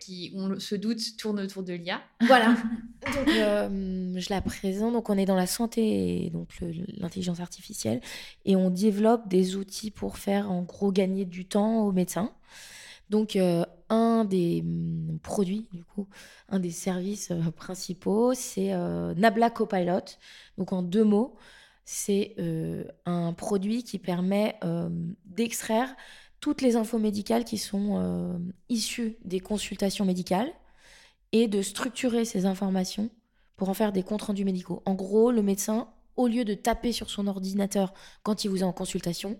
qui, on se doute, tourne autour de l'IA. Voilà. donc, je la présente. Donc, on est dans la santé et donc l'intelligence artificielle. Et on développe des outils pour faire, en gros, gagner du temps aux médecins. Donc, un des hum, produits, du coup, un des services principaux, c'est Nabla Copilot. Donc en deux mots, c'est un produit qui permet d'extraire toutes les infos médicales qui sont issues des consultations médicales et de structurer ces informations pour en faire des comptes rendus médicaux. En gros, le médecin, au lieu de taper sur son ordinateur quand il vous est en consultation,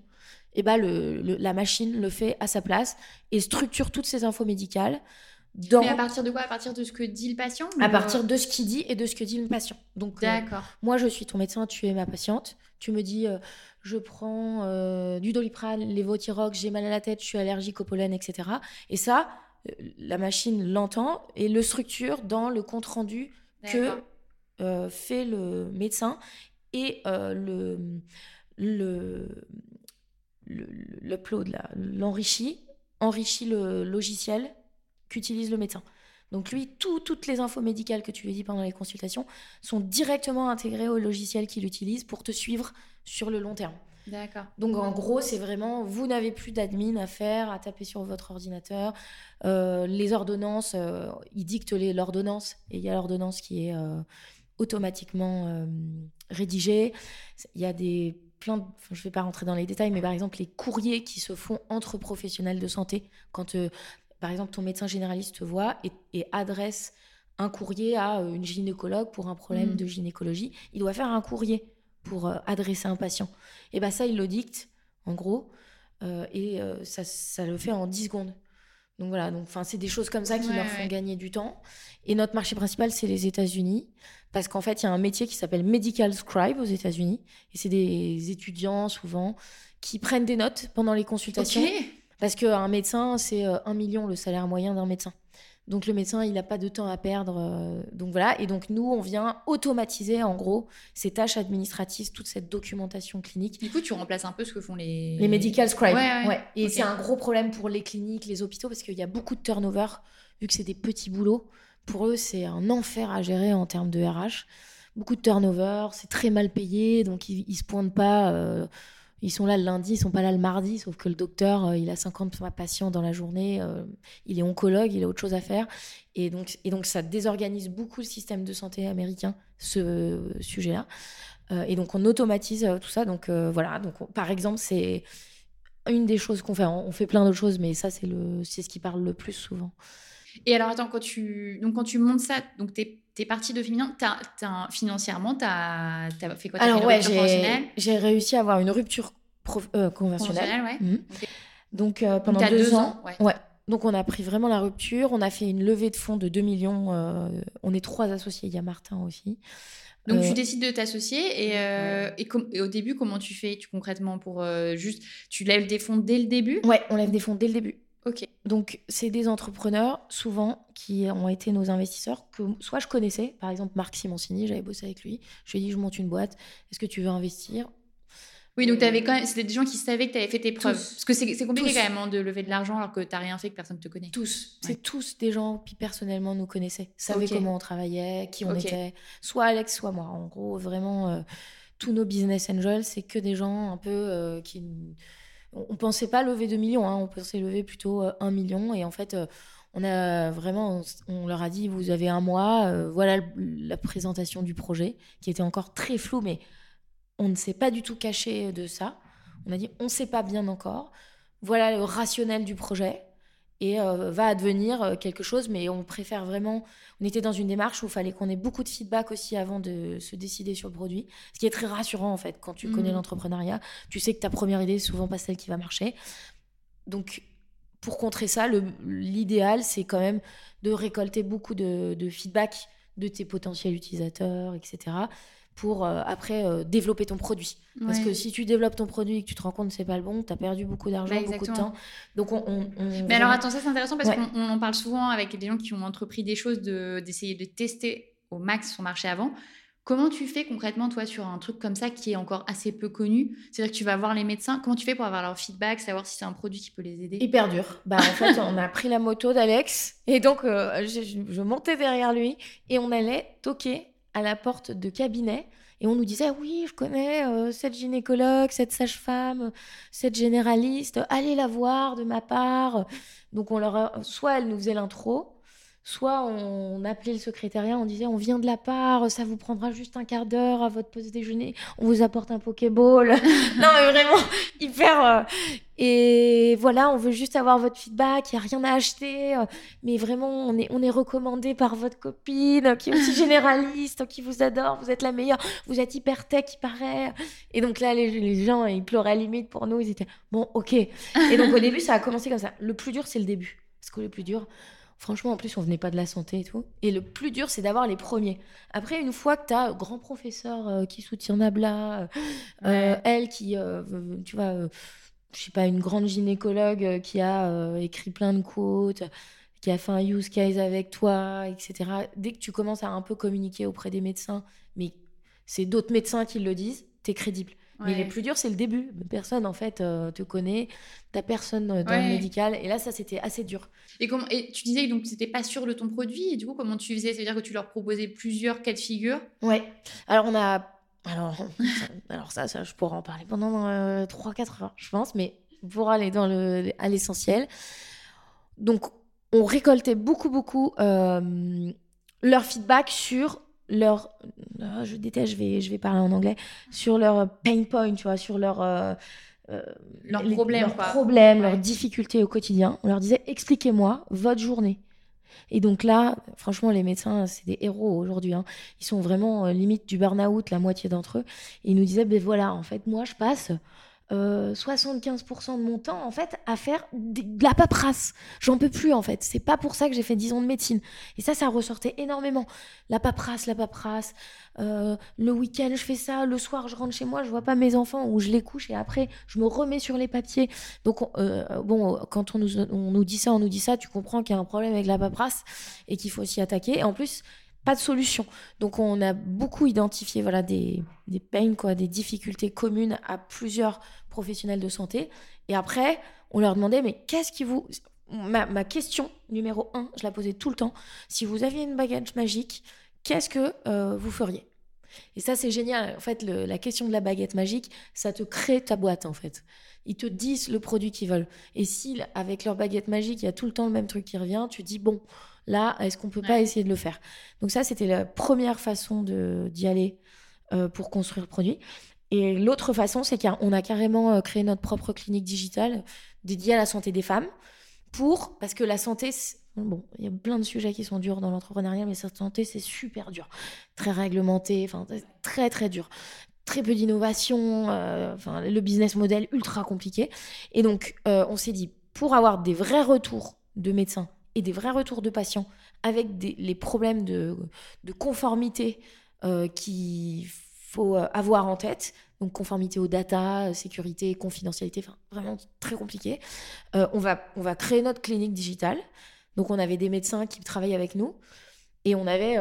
eh ben le, la machine le fait à sa place et structure toutes ces infos médicales. Dans... Mais à partir de quoi? À partir de ce que dit le patient À partir de ce qu'il dit et de ce que dit le patient. Donc, euh, moi, je suis ton médecin, tu es ma patiente. Tu me dis, euh, je prends euh, du doliprane, lévothyrox, j'ai mal à la tête, je suis allergique au pollen, etc. Et ça, la machine l'entend et le structure dans le compte rendu que fait le médecin et le le l'upload l'enrichit enrichit le logiciel qu'utilise le médecin. Donc lui, toutes les infos médicales que tu lui dis pendant les consultations sont directement intégrées au logiciel qu'il utilise pour te suivre sur le long terme. D'accord. Donc en gros, c'est vraiment, vous n'avez plus d'admin à faire, à taper sur votre ordinateur. Euh, les ordonnances, euh, il dicte l'ordonnance et il y a l'ordonnance qui est euh, automatiquement rédigée. Il y a des plein je ne vais pas rentrer dans les détails, mais par exemple les courriers qui se font entre professionnels de santé, quand par exemple ton médecin généraliste te voit et, adresse un courrier à une gynécologue pour un problème mmh. de gynécologie, il doit faire un courrier pour euh, adresser un patient. Et bien ça, il le dicte, en gros, euh, et euh, ça, ça, le fait en 10 secondes. Donc voilà, donc enfin c'est des choses comme ça qui leur font gagner du temps. Et notre marché principal, c'est les États-Unis, parce qu'en fait, il y a un métier qui s'appelle medical scribe aux États-Unis, et c'est des étudiants souvent qui prennent des notes pendant les consultations, parce qu'un médecin, c'est un million le salaire moyen d'un médecin. Donc le médecin, il n'a pas de temps à perdre. Euh, donc voilà. Et donc nous, on vient automatiser en gros ces tâches administratives, toute cette documentation clinique. Du coup, tu remplaces un peu ce que font les. Les medical scribes. Ouais, Et c'est un gros problème pour les cliniques, les hôpitaux, parce qu'il y a beaucoup de turnover, vu que c'est des petits boulots. Pour eux, c'est un enfer à gérer en termes de RH. Beaucoup de turnover, c'est très mal payé, donc ils, ne se pointent pas. Euh, ils sont là le lundi, ils sont pas là le mardi, sauf que le docteur, euh, il a 50 patients dans la journée, euh, il est oncologue, il a autre chose à faire. Et donc, et donc ça désorganise beaucoup le système de santé américain, ce sujet-là. Euh, et donc on automatise tout ça. Donc voilà, donc par exemple, c'est une des choses qu'on fait. On fait plein d'autres choses, mais ça, c'est ce qui parle le plus souvent. Et alors, attends, quand tu, donc, quand tu montes ça, donc tu es, partie de féminin, financièrement, tu as, fait quoi? Alors, ouais, j'ai réussi à avoir une rupture euh, conventionnelle. Ouais. Mhm. Donc, euh, pendant deux, ans, ouais. Donc, on a pris vraiment la rupture. On a fait une levée de fonds de 2 millions. Euh, on est trois associés. Il y a Martin aussi. Donc, tu décides de t'associer et, et, au début, comment tu fais tu, concrètement pour juste. Tu lèves des fonds dès le début? Ouais, on lève des fonds dès le début. Ok. Donc, c'est des entrepreneurs, souvent, qui ont été nos investisseurs, que soit je connaissais, par exemple Marc Simoncini, j'avais bossé avec lui. Je lui ai dit, je monte une boîte, est-ce que tu veux investir? Oui, donc avais quand même, c'était des gens qui savaient que tu avais fait tes preuves. Parce que c'est compliqué quand même hein, de lever de l'argent alors que tu n'as rien fait, que personne ne te connaît. Tous. C'est tous des gens qui personnellement nous connaissaient, savaient comment on travaillait, qui on était. Soit Alex, soit moi. En gros, vraiment, euh, tous nos business angels, c'est que des gens un peu euh, qui on pensait pas lever 2 millions, hein, on pensait lever plutôt 1 euh, million. Et en fait, euh, on a vraiment, on, leur a dit, vous avez un mois, euh, voilà la présentation du projet, qui était encore très flou, mais on ne s'est pas du tout caché de ça. On a dit, on ne sait pas bien encore. Voilà le rationnel du projet et euh, va advenir euh, quelque chose. Mais on préfère vraiment. On était dans une démarche où il fallait qu'on ait beaucoup de feedback aussi avant de se décider sur le produit. Ce qui est très rassurant en fait quand tu connais mmh. l'entrepreneuriat. Tu sais que ta première idée, c'est souvent pas celle qui va marcher. Donc pour contrer ça, l'idéal, c'est quand même de récolter beaucoup de, de feedback de tes potentiels utilisateurs, etc pour euh, après euh, développer ton produit. Parce que si tu développes ton produit et que tu te rends compte que c'est pas le bon, tu as perdu beaucoup d'argent, bah, beaucoup de temps. Donc on, Mais alors attends, ça c'est intéressant parce qu'on en parle souvent avec des gens qui ont entrepris des choses d'essayer de, tester au max son marché avant. Comment tu fais concrètement, toi, sur un truc comme ça qui est encore assez peu connu? C'est-à-dire que tu vas voir les médecins. Comment tu fais pour avoir leur feedback, savoir si c'est un produit qui peut les aider? Hyper dur. Bah, en fait, on a pris la moto d'Alex et donc euh, je, je montais derrière lui et on allait toquer à la porte de cabinet Et on nous disait, oui, je connais euh, cette gynécologue, cette sage-femme, cette généraliste, allez la voir de ma part. Donc, on leur soit elle nous faisait l'intro, soit on appelait le secrétariat, on disait on vient de la part, ça vous prendra juste un quart d'heure à votre pause déjeuner, on vous apporte un Pokéball. non mais vraiment hyper. Euh, et voilà, on veut juste avoir votre feedback, il n'y a rien à acheter, euh, mais vraiment on est, on est recommandé par votre copine qui est aussi généraliste, qui vous adore, vous êtes la meilleure, vous êtes hyper tech, il paraît. Et donc là, les, les gens, ils pleuraient à la limite pour nous, ils étaient bon, ok. Et donc au début, ça a commencé comme ça. Le plus dur, c'est le début. Parce que le plus dur, Franchement, en plus, on venait pas de la santé et tout. Et le plus dur, c'est d'avoir les premiers. Après, une fois que tu as grand professeur euh, qui soutient Nabla, euh, euh, elle qui, tu vois, je sais pas, une grande gynécologue qui a écrit plein de quotes, qui a fait un use case avec toi, etc. Dès que tu commences à un peu communiquer auprès des médecins, mais c'est d'autres médecins qui le disent, tu es crédible. Mais les plus durs, c'est le début. Personne, en fait, euh, te connaît. T'as personne euh, dans le médical. Et là, ça, c'était assez dur. Et, comment, et tu disais que donc c'était pas sûr de ton produit. Et du coup, comment tu faisais? Ça veut dire que tu leur proposais plusieurs cas de figure? Ouais. Alors, on a. Alors, ça, alors ça, ça, je pourrais en parler pendant 3-4 euh, heures, je pense. Mais pour aller dans le, à l'essentiel. Donc, on récoltait beaucoup, beaucoup leur feedback sur leur ah, je déteste je vais je vais parler en anglais sur leur pain point tu vois sur leur euh, euh leurs problèmes leurs problèmes leurs difficultés au quotidien. On leur disait expliquez-moi votre journée. Et donc là franchement les médecins c'est des héros aujourd'hui hein. ils sont vraiment euh, limite du burn-out la moitié d'entre eux. Et ils nous disaient ben voilà en fait moi je passe 75% euh, de mon temps en fait à faire de la paperasse. J'en peux plus en fait. C'est pas pour ça que j'ai fait 10 ans de médecine. Et ça, ça ressortait énormément. La paperasse, la paperasse. Euh, le week-end, je fais ça. Le soir, je rentre chez moi, je vois pas mes enfants ou je les couche et après, je me remets sur les papiers. Donc, euh, bon, quand on nous, on nous dit ça, on nous dit ça, tu comprends qu'il y a un problème avec la paperasse et qu'il faut s'y attaquer. Et en plus, pas de solution. Donc on a beaucoup identifié voilà des pains quoi, des difficultés communes à plusieurs professionnels de santé. Et après, on leur demandait mais qu'est-ce qui vous ma, ma, question numéro un, je la posais tout le temps. Si vous aviez une baguette magique, qu'est-ce que euh, vous feriez? Et ça c'est génial. En fait, la question de la baguette magique, ça te crée ta boîte en fait. Ils te disent le produit qu'ils veulent. Et si avec leur baguette magique, il y a tout le temps le même truc qui revient, tu dis bon, Là, est-ce qu'on peut pas essayer de le faire? Donc ça, c'était la première façon d'y aller euh, pour construire le produit. Et l'autre façon, c'est qu'on a carrément euh, créé notre propre clinique digitale dédiée à la santé des femmes pour parce que la santé bon il y a plein de sujets qui sont durs dans l'entrepreneuriat mais cette santé c'est super dur. Très réglementé enfin très très dur. Très peu d'innovation euh, enfin le business model ultra compliqué. Et donc on s'est dit pour avoir des vrais retours de médecins des vrais retours de patients avec les problèmes de, conformité euh, qu'il faut euh, avoir en tête. Donc conformité aux data, sécurité, confidentialité, vraiment très compliqué. Euh, on, va, on va créer notre clinique digitale. Donc on avait des médecins qui travaillaient avec nous. Et on avait,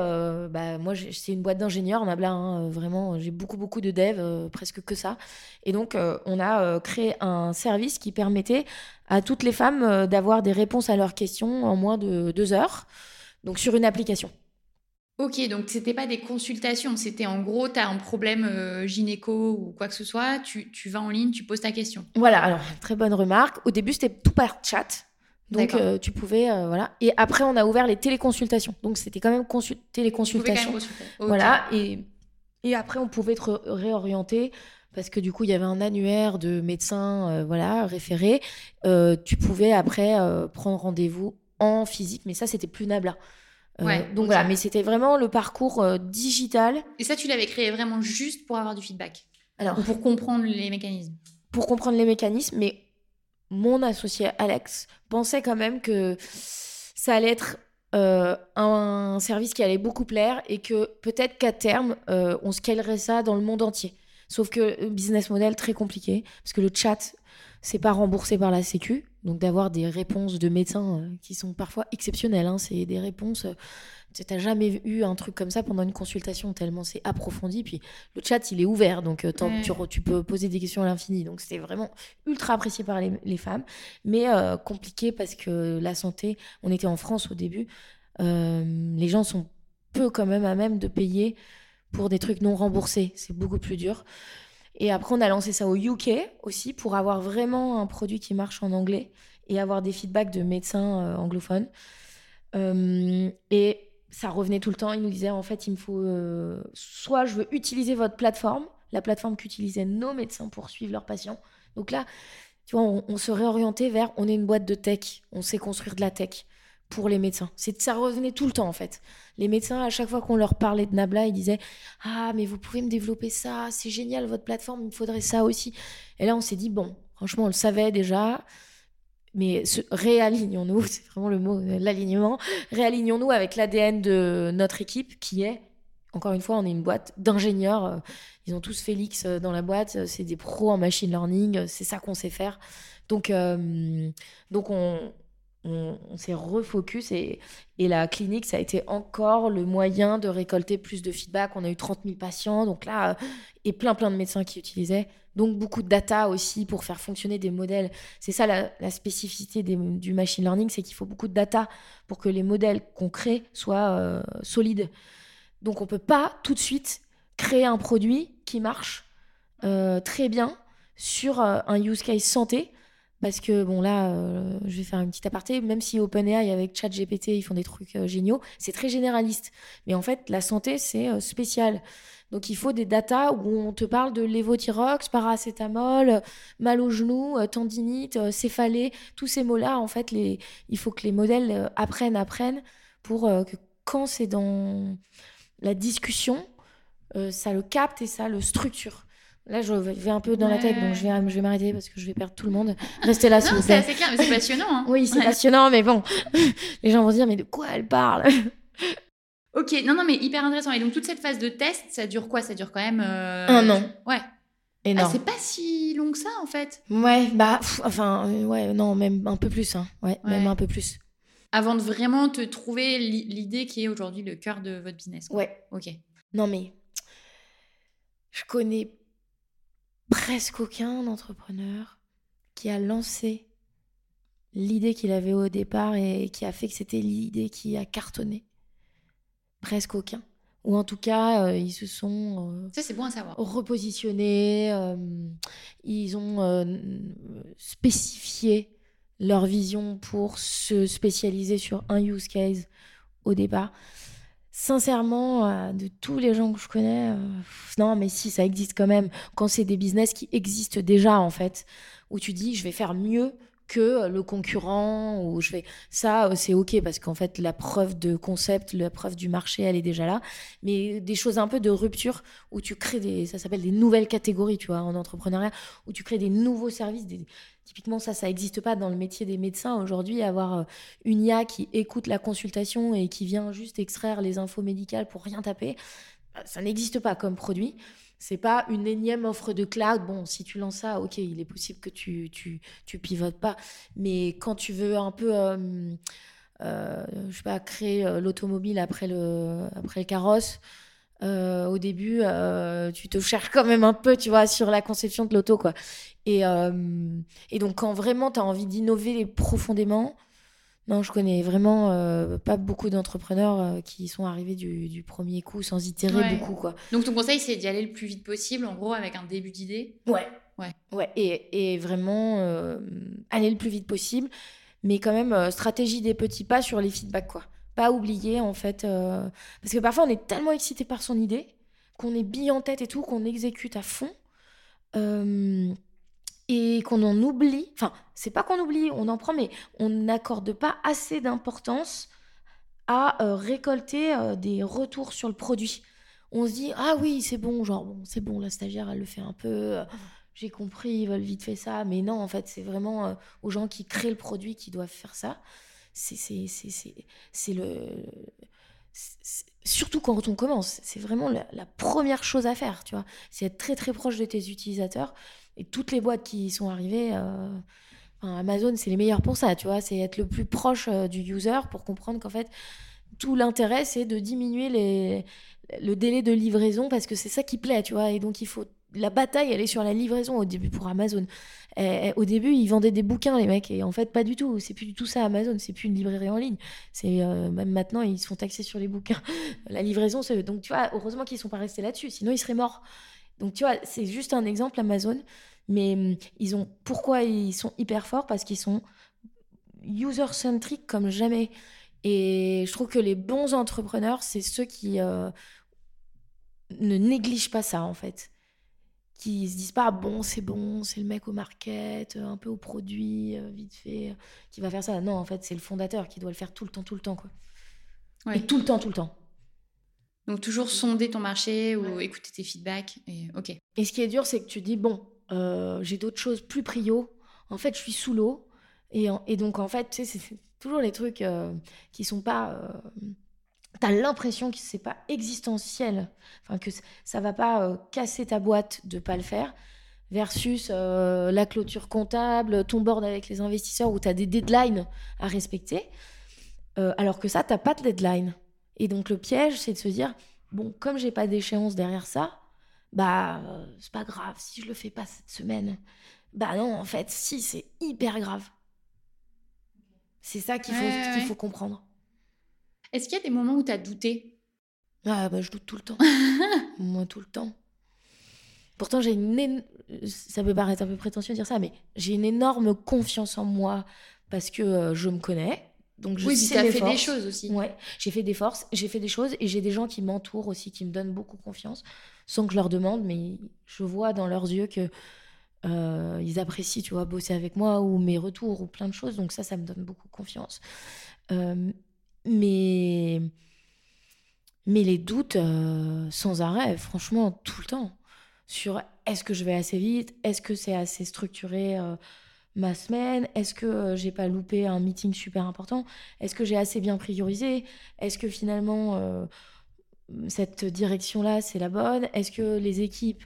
bah, moi, c'est une boîte d'ingénieurs, on a hein, vraiment, j'ai beaucoup, beaucoup de devs, presque que ça. Et donc, on a créé un service qui permettait à toutes les femmes euh, d'avoir des réponses à leurs questions en moins de deux heures, donc sur une application. Ok, donc c'était pas des consultations, c'était en gros, tu as un problème euh, gynéco ou quoi que ce soit, tu, tu, vas en ligne, tu poses ta question. Voilà, alors très bonne remarque. Au début, c'était tout par chat. Donc euh, tu pouvais voilà. Et après on a ouvert les téléconsultations. Donc c'était quand même téléconsultation. Voilà. Et et après on pouvait être réorienté parce que du coup il y avait un annuaire de médecins euh, voilà référés euh, tu pouvais après euh, prendre rendez-vous en physique mais ça c'était plus Nabla. Donc voilà. mais c'était vraiment le parcours digital. Et ça tu l'avais créé vraiment juste pour avoir du feedback? Alors pour comprendre les mécanismes? Pour comprendre les mécanismes mais mon associé Alex pensait quand même que ça allait être un service qui allait beaucoup plaire et que peut-être qu'à terme on scalerait ça dans le monde entier Sauf que euh, business model très compliqué, parce que le chat, c'est pas remboursé par la Sécu. Donc d'avoir des réponses de médecins euh, qui sont parfois exceptionnelles. Hein. c'est des réponses. Euh, tu n'as jamais eu un truc comme ça pendant une consultation, tellement c'est approfondi. Puis le chat, il est ouvert, donc tu, peux poser des questions à l'infini. Donc c'était vraiment ultra apprécié par les, femmes, mais compliqué parce que la santé, on était en France au début, les gens sont peu quand même à même de payer pour des trucs non remboursés, c'est beaucoup plus dur. Et après, on a lancé ça au UK aussi pour avoir vraiment un produit qui marche en anglais et avoir des feedbacks de médecins euh, anglophones. Euh, et ça revenait tout le temps. Ils nous disaient en fait, il me faut euh, soit je veux utiliser votre plateforme, la plateforme qu'utilisaient nos médecins pour suivre leurs patients. Donc là, tu vois, on, se réorientait vers on est une boîte de tech, on sait construire de la tech pour les médecins. C'est ça revenait tout le temps en fait. Les médecins à chaque fois qu'on leur parlait de Nabla, ils disaient "Ah, mais vous pouvez me développer ça, c'est génial votre plateforme, il me faudrait ça aussi." Et là, on s'est dit bon, franchement, on le savait déjà, mais réalignons-nous, c'est vraiment le mot, l'alignement, réalignons-nous avec l'ADN de notre équipe qui est, encore une fois, on est une boîte d'ingénieurs. Euh, ils ont tous Félix euh, dans la boîte, c'est des pros en machine learning, c'est ça qu'on sait faire. Donc, euh, donc on, on, s'est refocus et, et, la clinique, ça a été encore le moyen de récolter plus de feedback. On a eu 30 000 patients, donc là, et plein, plein de médecins qui utilisaient. Donc beaucoup de data aussi pour faire fonctionner des modèles. C'est ça la, spécificité du machine learning, c'est qu'il faut beaucoup de data pour que les modèles qu'on crée soient euh, solides. Donc on peut pas tout de suite créer un produit qui marche euh, très bien sur euh, un use case santé parce que, bon, là, je vais faire une petite aparté, même si OpenAI avec ChatGPT, ils font des trucs géniaux, c'est très généraliste. Mais en fait, la santé, c'est spécial. Donc, il faut des datas où on te parle de lévothyrox, paracétamol, mal au genou, tendinite, céphalée, tous ces mots-là, en fait, les... il faut que les modèles apprennent, apprennent, pour que quand c'est dans la discussion, ça le capte et ça le structure. Là, je vais un peu dans la tête, donc je vais, je vais m'arrêter parce que je vais perdre tout le monde. Restez là, s'il vous plaît. C'est clair, mais c'est passionnant. Hein. oui, c'est passionnant, mais bon, les gens vont se dire, mais de quoi elle parle? Ok, non, non, mais hyper intéressant. Et donc, toute cette phase de test, ça dure quoi? Ça dure quand même. Euh, un an. Ouais. Énorme. Ah, c'est pas si long que ça, en fait. Ouais, bah, enfin, euh, ouais, non, même un peu plus. Hein. Ouais, même un peu plus. Avant de vraiment te trouver l'idée qui est aujourd'hui le cœur de votre business. Ouais. Ok. Non, mais je connais presque aucun entrepreneur qui a lancé l'idée qu'il avait au départ et qui a fait que c'était l'idée qui a cartonné. Presque aucun. Ou en tout cas, euh, ils se sont euh, Ça, c'est bon à savoir. repositionnés, euh, ils ont spécifié leur vision pour se spécialiser sur un use case au départ sincèrement, de tous les gens que je connais, euh, non, mais si, ça existe quand même. Quand c'est des business qui existent déjà, en fait, où tu dis, je vais faire mieux que le concurrent, ou je vais. Ça, euh, c'est OK, parce qu'en fait, la preuve de concept, la preuve du marché, elle est déjà là. Mais des choses un peu de rupture, où tu crées des. Ça s'appelle des nouvelles catégories, tu vois, en entrepreneuriat, où tu crées des nouveaux services, des Typiquement, ça, ça n'existe pas dans le métier des médecins aujourd'hui. Avoir euh, une IA qui écoute la consultation et qui vient juste extraire les infos médicales pour rien taper, bah, ça n'existe pas comme produit. C'est pas une énième offre de cloud. Bon, si tu lances ça, ok, il est possible que tu, tu, tu pivotes pas. Mais quand tu veux un peu, euh, euh, je sais pas, créer l'automobile après le, après le carrosse, au début, tu te cherches quand même un peu, tu vois, sur la conception de l'auto, quoi. Et, euh, et donc, quand vraiment tu as envie d'innover profondément, non, je connais vraiment euh, pas beaucoup d'entrepreneurs euh, qui sont arrivés du, premier coup sans itérer beaucoup. Quoi. Donc, ton conseil, c'est d'y aller le plus vite possible, en gros, avec un début d'idée Ouais. Ouais. ouais. Et, et vraiment aller le plus vite possible, mais quand même, stratégie des petits pas sur les feedbacks, quoi. Pas oublier, en fait. Parce que parfois, on est tellement excité par son idée qu'on est bille en tête et tout, qu'on exécute à fond et qu'on en oublie, enfin, c'est pas qu'on oublie, on en prend, mais on n'accorde pas assez d'importance à euh, récolter euh, des retours sur le produit. On se dit, ah oui, c'est bon, genre, bon, c'est bon, la stagiaire, elle le fait un peu, euh, j'ai compris, ils veulent vite faire ça, mais non, en fait, c'est vraiment aux gens qui créent le produit qui doivent faire ça. C'est le. Surtout quand on commence, c'est vraiment la, la, première chose à faire, tu vois. C'est être très très proche de tes utilisateurs et toutes les boîtes qui sont arrivées, euh, Amazon, c'est les meilleurs pour ça, tu vois. C'est être le plus proche euh, du user pour comprendre qu'en fait, tout l'intérêt, c'est de diminuer les, le délai de livraison parce que c'est ça qui plaît, tu vois. Et donc, il faut la bataille, elle est sur la livraison au début pour Amazon. au début, ils vendaient des bouquins, les mecs, et en fait, pas du tout. C'est plus du tout ça, Amazon. C'est plus une librairie en ligne. C'est euh, même maintenant, ils se font taxer sur les bouquins. la livraison, donc tu vois, heureusement qu'ils sont pas restés là-dessus, sinon ils seraient morts. Donc tu vois, c'est juste un exemple Amazon, mais hum, ils ont pourquoi ils sont hyper forts? Parce qu'ils sont user-centric comme jamais. Et je trouve que les bons entrepreneurs, c'est ceux qui euh, ne négligent pas ça en fait. Qui se disent pas bon c'est bon c'est le mec au market euh, un peu au produit euh, vite fait qui va faire ça non en fait c'est le fondateur qui doit le faire tout le temps tout le temps quoi. Et tout le temps tout le temps donc toujours sonder ton marché ou écouter tes feedbacks et ok. Et ce qui est dur c'est que tu dis bon euh, j'ai d'autres choses plus prio. En fait je suis sous l'eau. Et, et donc en fait tu sais c'est toujours les trucs qui sont pas t'as l'impression que c'est pas existentiel, enfin que ça va pas euh, casser ta boîte de pas le faire, versus euh, la clôture comptable, ton board avec les investisseurs où tu as des deadlines à respecter, euh, alors que ça, t'as pas de deadline. Et donc le piège, c'est de se dire, bon, comme j'ai pas d'échéance derrière ça, bah c'est pas grave si je le fais pas cette semaine. Bah non, en fait, si, c'est hyper grave. C'est ça qu'il faut, qu'il faut comprendre. Est-ce qu'il y a des moments où tu as douté? Ah, bah, je doute tout le temps. Moi, tout le temps. Pourtant, j'ai une. Ça peut paraître un peu prétentieux de dire ça, mais j'ai une énorme confiance en moi parce que euh, je me connais. Donc, je oui, sais fait des choses aussi. Ouais, j'ai fait des forces, j'ai fait des choses et j'ai des gens qui m'entourent aussi, qui me donnent beaucoup confiance, sans que je leur demande, mais je vois dans leurs yeux que euh, ils apprécient, tu vois, bosser avec moi ou mes retours ou plein de choses. Donc ça, ça me donne beaucoup confiance. Euh, mais, mais les doutes euh, sans arrêt, franchement, tout le temps. Sur est-ce que je vais assez vite? Est-ce que c'est assez structuré? Euh, ma semaine Est-ce que euh, j'ai pas loupé un meeting super important Est-ce que j'ai assez bien priorisé Est-ce que finalement cette direction-là, c'est la bonne Est-ce que les équipes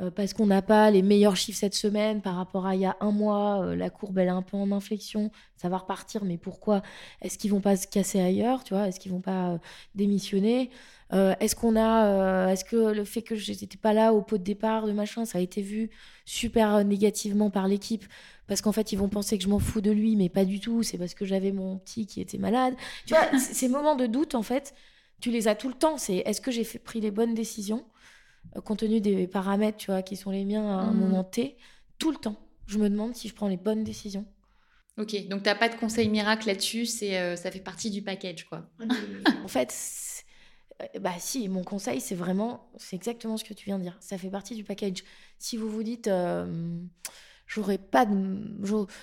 euh, parce qu'on n'a pas les meilleurs chiffres cette semaine par rapport à il y a un mois, euh, la courbe elle est un peu en inflexion, ça va repartir, mais pourquoi? Est-ce qu'ils vont pas se casser ailleurs, tu vois? Est-ce qu'ils vont pas euh, démissionner? Est-ce que le fait que je n'étais pas là au pot de départ de machin, ça a été vu super négativement par l'équipe? Parce qu'en fait ils vont penser que je m'en fous de lui, mais pas du tout, c'est parce que j'avais mon petit qui était malade. Tu vois, ces moments de doute en fait, tu les as tout le temps. C'est est-ce que j'ai pris les bonnes décisions euh, compte tenu des paramètres, tu vois, qui sont les miens à un mm. moment T, tout le temps. Je me demande si je prends les bonnes décisions. Ok, donc t'as pas de conseil miracle là-dessus, c'est euh, ça fait partie du package, quoi. en fait, euh, bah si, mon conseil, c'est vraiment, c'est exactement ce que tu viens de dire. Ça fait partie du package. Si vous vous dites, j'aurais pas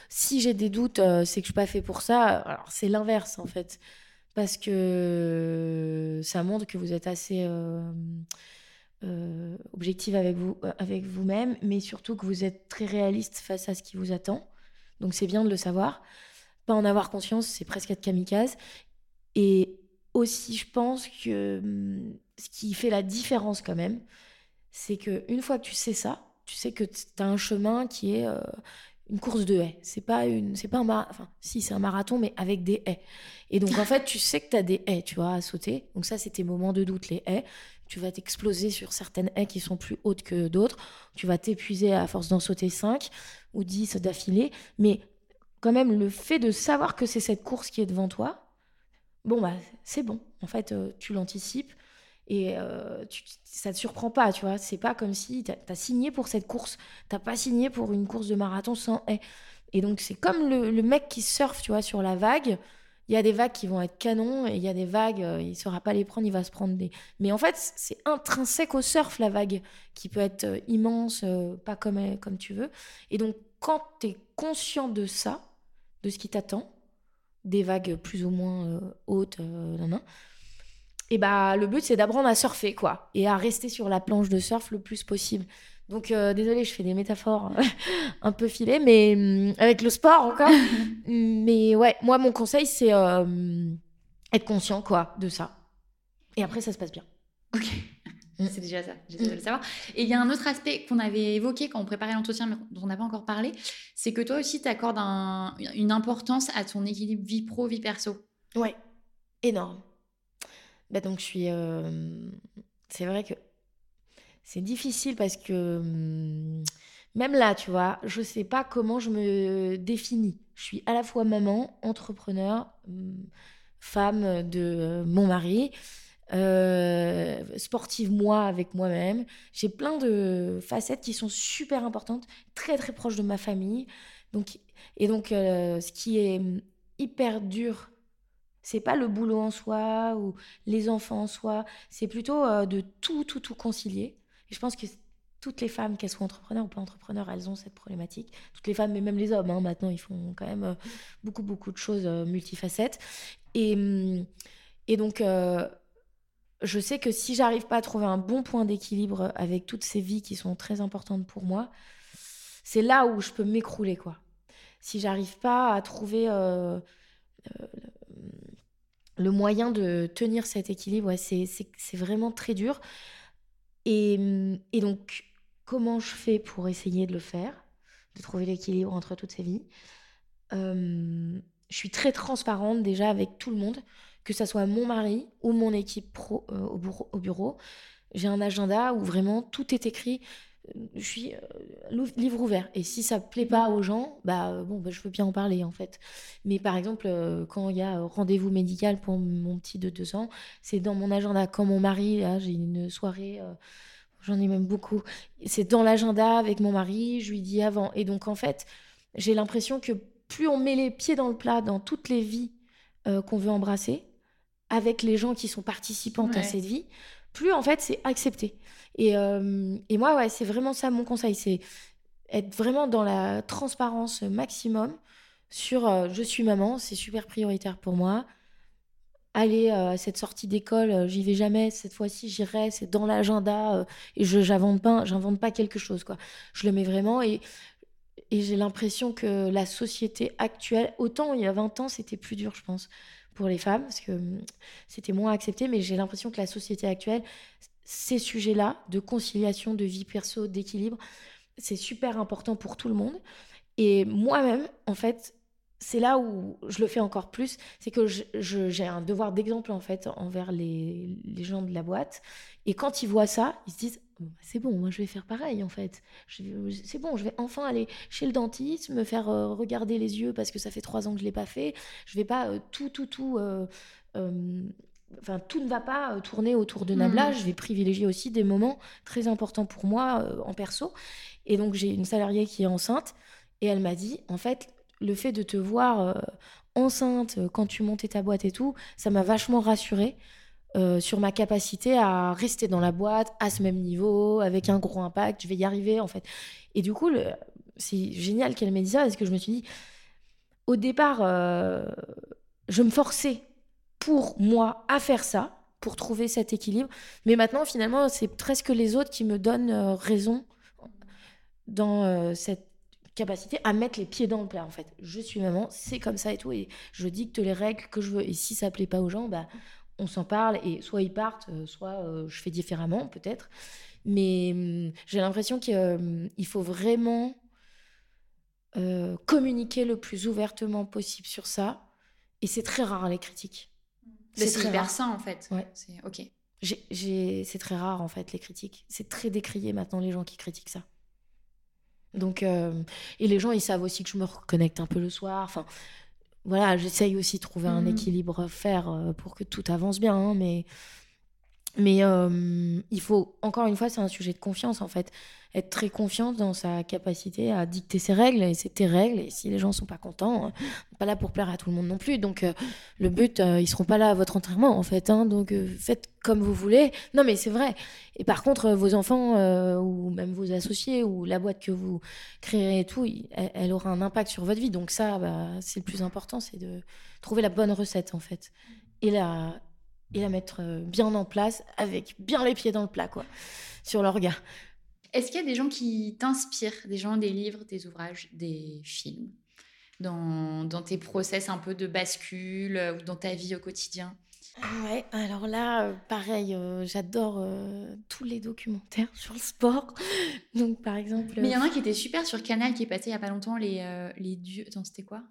si j'ai des doutes, c'est que je suis pas fait pour ça. Alors c'est l'inverse en fait, parce que ça montre que vous êtes assez euh, objective avec vous euh, avec vous-même, mais surtout que vous êtes très réaliste face à ce qui vous attend. Donc c'est bien de le savoir. Pas en avoir conscience, c'est presque être kamikaze. Et aussi, je pense que hum, ce qui fait la différence quand même, c'est que une fois que tu sais ça, tu sais que tu as un chemin qui est euh, une course de haies. C'est pas une, c'est pas un marathon. Enfin, si, c'est un marathon, mais avec des haies. Et donc, en fait, tu sais que tu as des haies, tu vois, à sauter. Donc, ça, c'est tes moments de doute, les haies tu vas t'exploser sur certaines haies qui sont plus hautes que d'autres, tu vas t'épuiser à force d'en sauter 5 ou 10 d'affilée, mais quand même le fait de savoir que c'est cette course qui est devant toi, bon bah c'est bon, en fait euh, tu l'anticipes et euh, tu, ça te surprend pas, tu vois, c'est pas comme si tu as, signé pour cette course, t'as pas signé pour une course de marathon sans haies. Et donc c'est comme le, mec qui surfe, tu vois, sur la vague, il y a des vagues qui vont être canons et il y a des vagues, euh, il ne saura pas les prendre, il va se prendre des. Mais en fait, c'est intrinsèque au surf, la vague, qui peut être euh, immense, pas comme, comme tu veux. Et donc, quand tu es conscient de ça, de ce qui t'attend, des vagues plus ou moins hautes, et bah, le but, c'est d'apprendre à surfer, quoi, et à rester sur la planche de surf le plus possible. Donc, euh, désolé, je fais des métaphores un peu filées, mais mm, avec le sport encore. mais ouais, moi, mon conseil, c'est euh, être conscient, quoi, de ça. Et après, ça se passe bien. Ok. Mm. C'est déjà ça, j'essaie de le savoir. Et il y a un autre aspect qu'on avait évoqué quand on préparait l'entretien, mais dont on n'a pas encore parlé, c'est que toi aussi, tu accordes une importance à ton équilibre vie pro, vie perso. Ouais, énorme. Bah donc, je suis. Euh, c'est vrai que c'est difficile parce que hum, même là, tu vois, je sais pas comment je me définis. Je suis à la fois maman, entrepreneur, hum, femme de mon mari, euh, sportive moi avec moi-même. J'ai plein de facettes qui sont super importantes, très très proches de ma famille. Donc, et donc, euh, ce qui est hyper dur, c'est pas le boulot en soi ou les enfants en soi, c'est plutôt euh, de tout, tout, tout concilier. Et je pense que toutes les femmes, qu'elles soient entrepreneurs ou pas entrepreneurs, elles ont cette problématique. Toutes les femmes, mais même les hommes, hein, maintenant, ils font quand même beaucoup, beaucoup de choses multifacettes. Et, hum, et donc, je sais que si j'arrive pas à trouver un bon point d'équilibre avec toutes ces vies qui sont très importantes pour moi, c'est là où je peux m'écrouler, quoi. Si j'arrive pas à trouver euh, euh, le moyen de tenir cet équilibre, c'est vraiment très dur. Et, donc, comment je fais pour essayer de le faire, de trouver l'équilibre entre toutes ces vies? Euh, Je suis très transparente déjà avec tout le monde que ce soit mon mari ou mon équipe pro euh, au bureau. J'ai un agenda où vraiment tout est écrit. Euh, je suis euh, livre ouvert. Et si ça plaît pas aux gens, bah bon, bah, je veux bien en parler en fait. Mais par exemple, quand il y a rendez-vous médical pour mon petit de deux ans, c'est dans mon agenda. Quand mon mari, là, j'ai une soirée. J'en ai même beaucoup. C'est dans l'agenda avec mon mari, je lui dis avant. Et donc, en fait, j'ai l'impression que plus on met les pieds dans le plat dans toutes les vies qu'on veut embrasser, avec les gens qui sont participantes à cette vie, plus en fait c'est accepté. Et, euh, et, moi, ouais, c'est vraiment ça mon conseil, c'est être vraiment dans la transparence maximum sur euh, je suis maman, c'est super prioritaire pour moi. Aller euh, à cette sortie d'école, j'y vais jamais, cette fois-ci j'irai, c'est dans l'agenda et je j'invente pas, j'invente pas quelque chose quoi. Je le mets vraiment et et j'ai l'impression que la société actuelle, autant il y a 20 ans, c'était plus dur, je pense pour les femmes, parce que hum, c'était moins accepté, mais j'ai l'impression que la société actuelle, ces sujets-là, de conciliation, de vie perso, d'équilibre, c'est super important pour tout le monde. Et moi-même, en fait, c'est là où je le fais encore plus, c'est que j'ai un devoir d'exemple en fait envers les, les, gens de la boîte. Et quand ils voient ça, ils se disent bah, c'est bon, moi je vais faire pareil en fait. C'est bon, je vais enfin aller chez le dentiste, me faire euh, regarder les yeux parce que ça fait trois ans que je l'ai pas fait. Je vais pas euh, tout, tout, tout. Euh, enfin, tout ne va pas tourner autour de Nabla. Mmh. Je vais privilégier aussi des moments très importants pour moi en perso. Et donc j'ai une salariée qui est enceinte et elle m'a dit en fait le fait de te voir enceinte quand tu montais ta boîte et tout, ça m'a vachement rassurée euh, sur ma capacité à rester dans la boîte à ce même niveau, avec un gros impact, je vais y arriver en fait. Et du coup, c'est génial qu'elle m'ait dit ça, parce que je me suis dit, au départ, euh, je me forçais pour moi à faire ça, pour trouver cet équilibre, mais maintenant finalement, c'est presque les autres qui me donnent euh, raison dans cette capacité à mettre les pieds dans le plat en fait. Je suis maman, c'est comme ça et tout et je dicte les règles que je veux et si ça plaît pas aux gens, bah on s'en parle et soit ils partent, euh, soit euh, je fais différemment peut-être. Mais hum, j'ai l'impression qu'il hum, faut vraiment euh, communiquer le plus ouvertement possible sur ça. Et c'est très rare les critiques. C'est hyper sain en fait. Ouais. C'est ok. C'est très rare en fait les critiques. C'est très décrié maintenant les gens qui critiquent ça. Donc et les gens ils savent aussi que je me reconnecte un peu le soir. Enfin voilà, j'essaye aussi de trouver un mmh. équilibre faire euh, pour que tout avance bien, hein, mais mais euh, il faut, encore une fois, c'est un sujet de confiance en fait. Être très confiante dans sa capacité à dicter ses règles, et c'est tes règles, et si les gens sont pas contents, euh, pas là pour plaire à tout le monde non plus. Donc le but, ils seront pas là à votre enterrement en fait. Hein, donc faites comme vous voulez. Non mais c'est vrai. Et par contre, vos enfants, ou même vos associés, ou la boîte que vous créerez et tout, elle, aura un impact sur votre vie. Donc ça, bah, c'est le plus important, c'est de trouver la bonne recette en fait. Et la, et la mettre euh, bien en place avec bien les pieds dans le plat, quoi, sur l'orga. Est-ce qu'il y a des gens qui t'inspirent, des gens, des livres, des ouvrages, des films, dans, dans tes process un peu de bascule euh, ou dans ta vie au quotidien? Ouais, alors là, euh, pareil, j'adore tous les documentaires sur le sport. Donc, par exemple. Mais il y en a un qui était super sur Canal qui est passé il y a pas longtemps, les, les dieux. Attends, c'était quoi?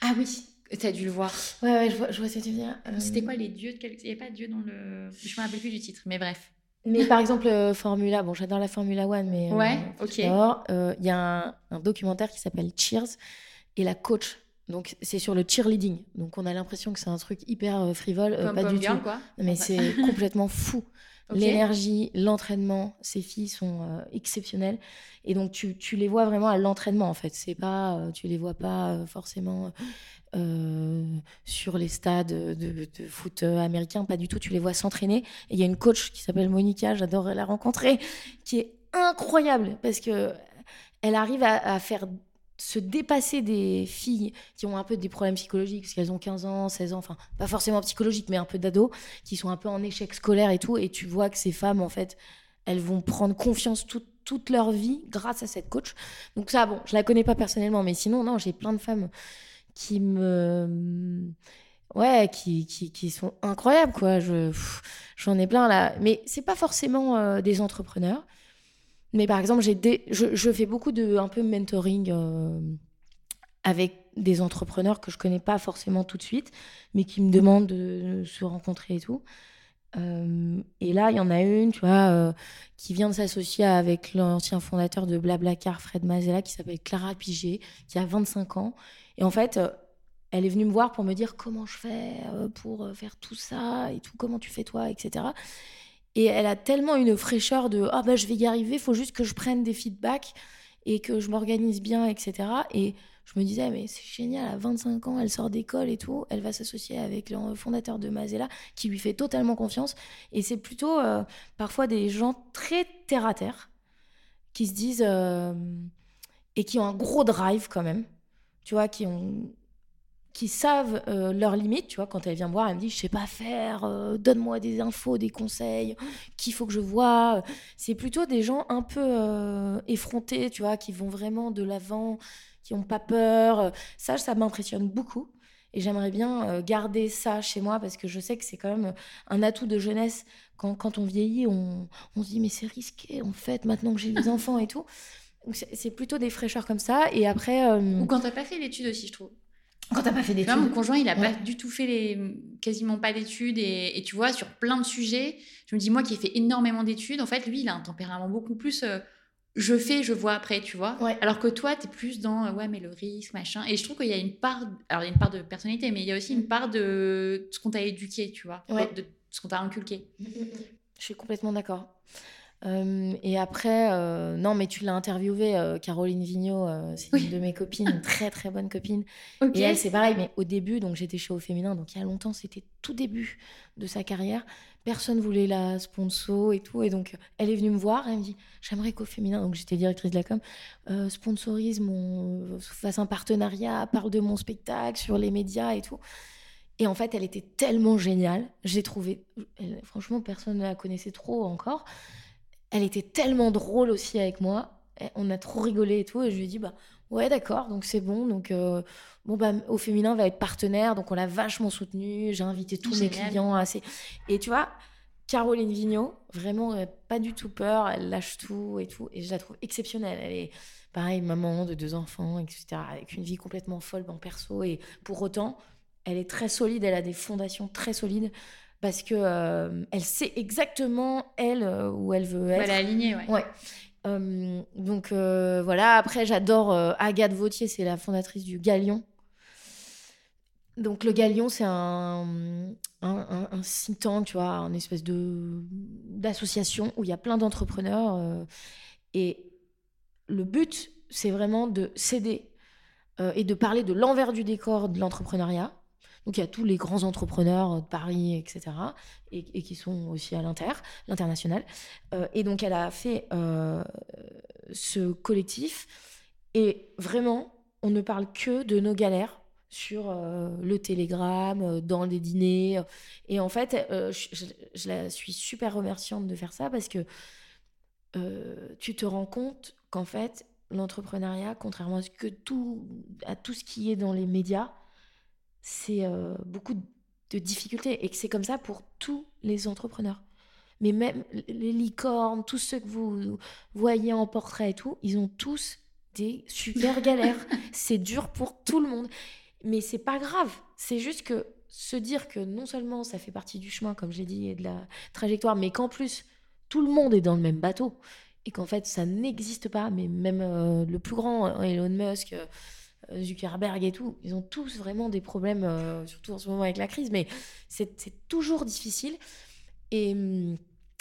Ah oui, T'as dû le voir. Ouais, ouais, je vois, je vois ce que tu veux dire. C'était quoi les dieux de quel... Il n'y a pas de dieu dans le. Je me rappelle plus du titre, mais bref. Mais par exemple, Formula, bon, j'adore la Formula One, mais. Ouais, ok. Il y a un, documentaire qui s'appelle Cheers et la coach. Donc, c'est sur le cheerleading. Donc, on a l'impression que c'est un truc hyper frivole. pas du tout. Quoi. Mais c'est complètement fou. L'énergie, l'entraînement, ces filles sont euh, exceptionnelles. Et donc, tu, tu, les vois vraiment à l'entraînement, en fait. C'est pas, euh, tu les vois pas euh, forcément sur les stades de, de foot américain, pas du tout. Tu les vois s'entraîner. Et il y a une coach qui s'appelle Monica, j'adore la rencontrer, qui est incroyable parce que elle arrive à, à faire se dépasser des filles qui ont un peu des problèmes psychologiques, parce qu'elles ont 15 ans, 16 ans, enfin, pas forcément psychologiques, mais un peu d'ados, qui sont un peu en échec scolaire et tout, et tu vois que ces femmes, en fait, elles vont prendre confiance toute leur vie grâce à cette coach. Donc ça, bon, je la connais pas personnellement, mais sinon, non, j'ai plein de femmes qui me... Ouais, qui, qui, sont incroyables, quoi. Je, j'en ai plein là. Mais c'est pas forcément euh, des entrepreneurs. Mais par exemple, j'ai je, je, fais beaucoup de un peu mentoring euh, avec des entrepreneurs que je connais pas forcément tout de suite, mais qui me demandent de, se rencontrer et tout. Euh, et là, il y en a une, tu vois, euh, qui vient de s'associer avec l'ancien fondateur de Blablacar, Fred Mazella, qui s'appelle Clara Piget, qui a 25 ans. Et en fait, elle est venue me voir pour me dire comment je fais pour faire tout ça et tout, comment tu fais toi, etc. Et elle a tellement une fraîcheur de ah bah je vais y arriver, faut juste que je prenne des feedbacks et que je m'organise bien, etc. Et je me disais, mais c'est génial, à 25 ans, elle sort d'école et tout, elle va s'associer avec le fondateur de Mazella qui lui fait totalement confiance. Et c'est plutôt euh, parfois des gens très terre à terre qui se disent euh, et qui ont un gros drive quand même, tu vois, qui ont qui savent euh, leurs limites, tu vois, quand elle vient me voir, elle me dit, je sais pas faire, euh, donne-moi des infos, des conseils, qu'il faut que je vois. C'est plutôt des gens un peu euh, effrontés, tu vois, qui vont vraiment de l'avant, qui ont pas peur. Ça, ça m'impressionne beaucoup. Et j'aimerais bien garder ça chez moi parce que je sais que c'est quand même un atout de jeunesse. Quand, quand on vieillit, on, on, se dit, mais c'est risqué, en fait, maintenant que j'ai des enfants et tout. C'est plutôt des fraîcheurs comme ça. Et après. Ou quand t'as pas fait l'étude aussi, je trouve. Quand t'as pas fait d'études. Mon conjoint, il a pas du tout fait les, quasiment pas d'études et, tu vois, sur plein de sujets, je me dis, moi qui ai fait énormément d'études, en fait, lui, il a un tempérament beaucoup plus. Euh, je fais, je vois après, tu vois. Alors que toi, tu es plus dans, euh, ouais, mais le risque, machin. Et je trouve qu'il y a une part, alors il y a une part de personnalité, mais il y a aussi une part de ce qu'on t'a éduqué, tu vois, de ce qu'on t'a inculqué. Je suis complètement d'accord. Euh, et après, euh, non, mais tu l'as interviewée, euh, Caroline Vigneault, c'est une de mes copines, une très très bonne copine. Et elle, c'est pareil, mais au début, donc j'étais chez Au Féminin, donc il y a longtemps, c'était tout début de sa carrière. Personne voulait la sponsor et tout. Et donc, elle est venue me voir, elle me dit J'aimerais qu'au féminin, donc j'étais directrice de la com, sponsorise mon. fasse un partenariat, parle de mon spectacle sur les médias et tout. Et en fait, elle était tellement géniale. J'ai trouvé. franchement, personne ne la connaissait trop encore elle était tellement drôle aussi avec moi. On a trop rigolé et tout. Et je lui ai dit, bah ouais, d'accord, donc c'est bon. Donc, euh, bon, bah, au féminin va être partenaire. Donc, on l'a vachement soutenu. J'ai invité tous mes clients. Assez... Et tu vois, Caroline Vigneault, vraiment, pas du tout peur. Elle lâche tout et tout. Et je la trouve exceptionnelle. Elle est, pareil, maman de deux enfants, etc. Avec une vie complètement folle en perso. Et pour autant, elle est très solide. Elle a des fondations très solides parce que euh, elle sait exactement elle euh, où elle veut être. Elle est alignée, ouais. ouais. Euh, donc voilà. Après, j'adore Agathe Vautier, c'est la fondatrice du Galion. Donc le Galion, c'est un, un, un, tank, tu vois, une espèce de d'association où il y a plein d'entrepreneurs et le but, c'est vraiment de s'aider et de parler de l'envers du décor de l'entrepreneuriat donc il y a tous les grands entrepreneurs de Paris, etc., et, qui sont aussi à l'inter, l'international. Euh, et donc elle a fait euh, ce collectif, et vraiment, on ne parle que de nos galères sur euh, le télégramme, dans les dîners. Et en fait, je, la suis super remerciante de faire ça parce que tu te rends compte qu'en fait, l'entrepreneuriat, contrairement à, tout, à tout ce qui est dans les médias, c'est euh, beaucoup de difficultés et que c'est comme ça pour tous les entrepreneurs. Mais même les licornes, tous ceux que vous voyez en portrait et tout, ils ont tous des super galères. c'est dur pour tout le monde. Mais c'est pas grave. C'est juste que se dire que non seulement ça fait partie du chemin, comme j'ai dit, et de la trajectoire, mais qu'en plus, tout le monde est dans le même bateau et qu'en fait ça n'existe pas. Mais même euh, le plus grand, hein, Elon Musk, euh, Zuckerberg et tout, ils ont tous vraiment des problèmes, euh, surtout en ce moment avec la crise. Mais c'est toujours difficile. Et,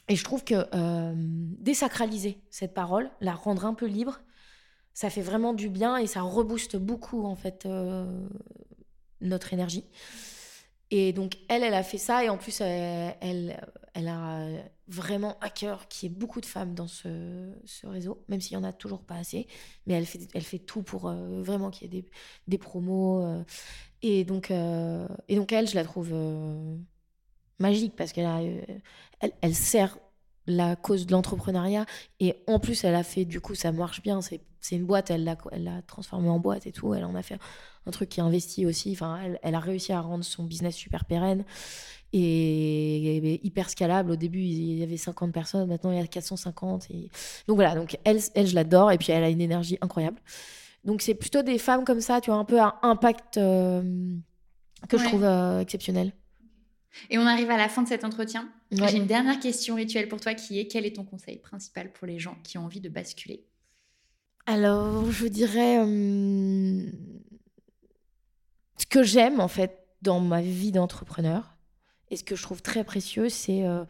et je trouve que désacraliser cette parole, la rendre un peu libre, ça fait vraiment du bien et ça rebooste beaucoup en fait notre énergie. Et donc, elle, elle a fait ça. Et en plus, elle, elle, a vraiment à cœur qu'il y ait beaucoup de femmes dans ce, réseau, même s'il n'y en a toujours pas assez. Mais elle fait, elle fait tout pour euh, vraiment qu'il y ait des, des promos. Euh. et, donc, euh, et donc, elle, je la trouve magique parce qu'elle elle sert la cause de l'entrepreneuriat. Et en plus, elle a fait, du coup, ça marche bien. C'est, une boîte, elle l'a, elle l'a transformée en boîte et tout. Elle en a fait un truc qui investit aussi. Enfin, elle, a réussi à rendre son business super pérenne et, hyper scalable. Au début, il y avait 50 personnes. Maintenant, il y a 450. Et... Donc voilà, donc elle, elle, je l'adore. Et puis, elle a une énergie incroyable. Donc, c'est plutôt des femmes comme ça, tu vois, un peu à impact euh, que je trouve euh, exceptionnel. Et on arrive à la fin de cet entretien. J'ai une dernière question rituelle pour toi qui est quel est ton conseil principal pour les gens qui ont envie de basculer? Alors, je dirais euh, ce que j'aime en fait dans ma vie d'entrepreneur et ce que je trouve très précieux, c'est euh,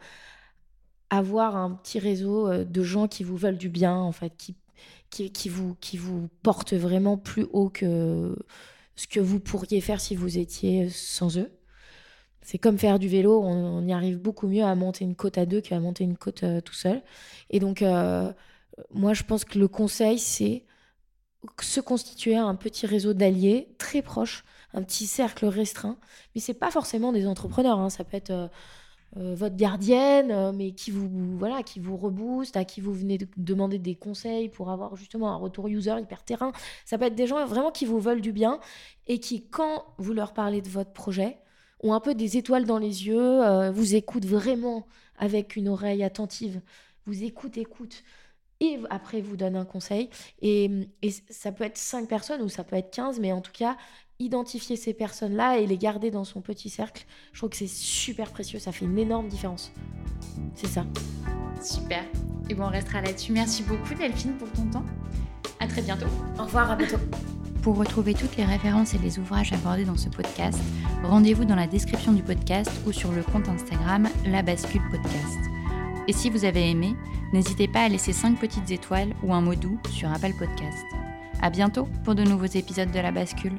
avoir un petit réseau euh, de gens qui vous veulent du bien en fait, qui, qui, vous, qui vous portent vraiment plus haut que ce que vous pourriez faire si vous étiez sans eux. C'est comme faire du vélo, on, y arrive beaucoup mieux à monter une côte à deux qu'à monter une côte euh, tout seul. Et donc, euh, moi, je pense que le conseil, c'est se constituer un petit réseau d'alliés très proches, un petit cercle restreint. Mais c'est pas forcément des entrepreneurs, hein. ça peut être euh, votre gardienne, mais qui vous voilà, qui vous rebooste, à qui vous venez de demander des conseils pour avoir justement un retour user hyper terrain. Ça peut être des gens vraiment qui vous veulent du bien et qui, quand vous leur parlez de votre projet, ont un peu des étoiles dans les yeux, euh, vous écoutent vraiment avec une oreille attentive, vous écoutent, écoutent, et après vous donnent un conseil. Et, ça peut être 5 personnes ou ça peut être 15, mais en tout cas, identifier ces personnes-là et les garder dans son petit cercle, je trouve que c'est super précieux, ça fait une énorme différence. C'est ça. Super. Et bon, on restera là-dessus. Merci beaucoup Delphine pour ton temps. À très bientôt. Au revoir, à bientôt. Pour retrouver toutes les références et les ouvrages abordés dans ce podcast, rendez-vous dans la description du podcast ou sur le compte Instagram La Bascule Podcast. Et si vous avez aimé, n'hésitez pas à laisser 5 petites étoiles ou un mot doux sur Apple Podcast. À bientôt pour de nouveaux épisodes de La Bascule.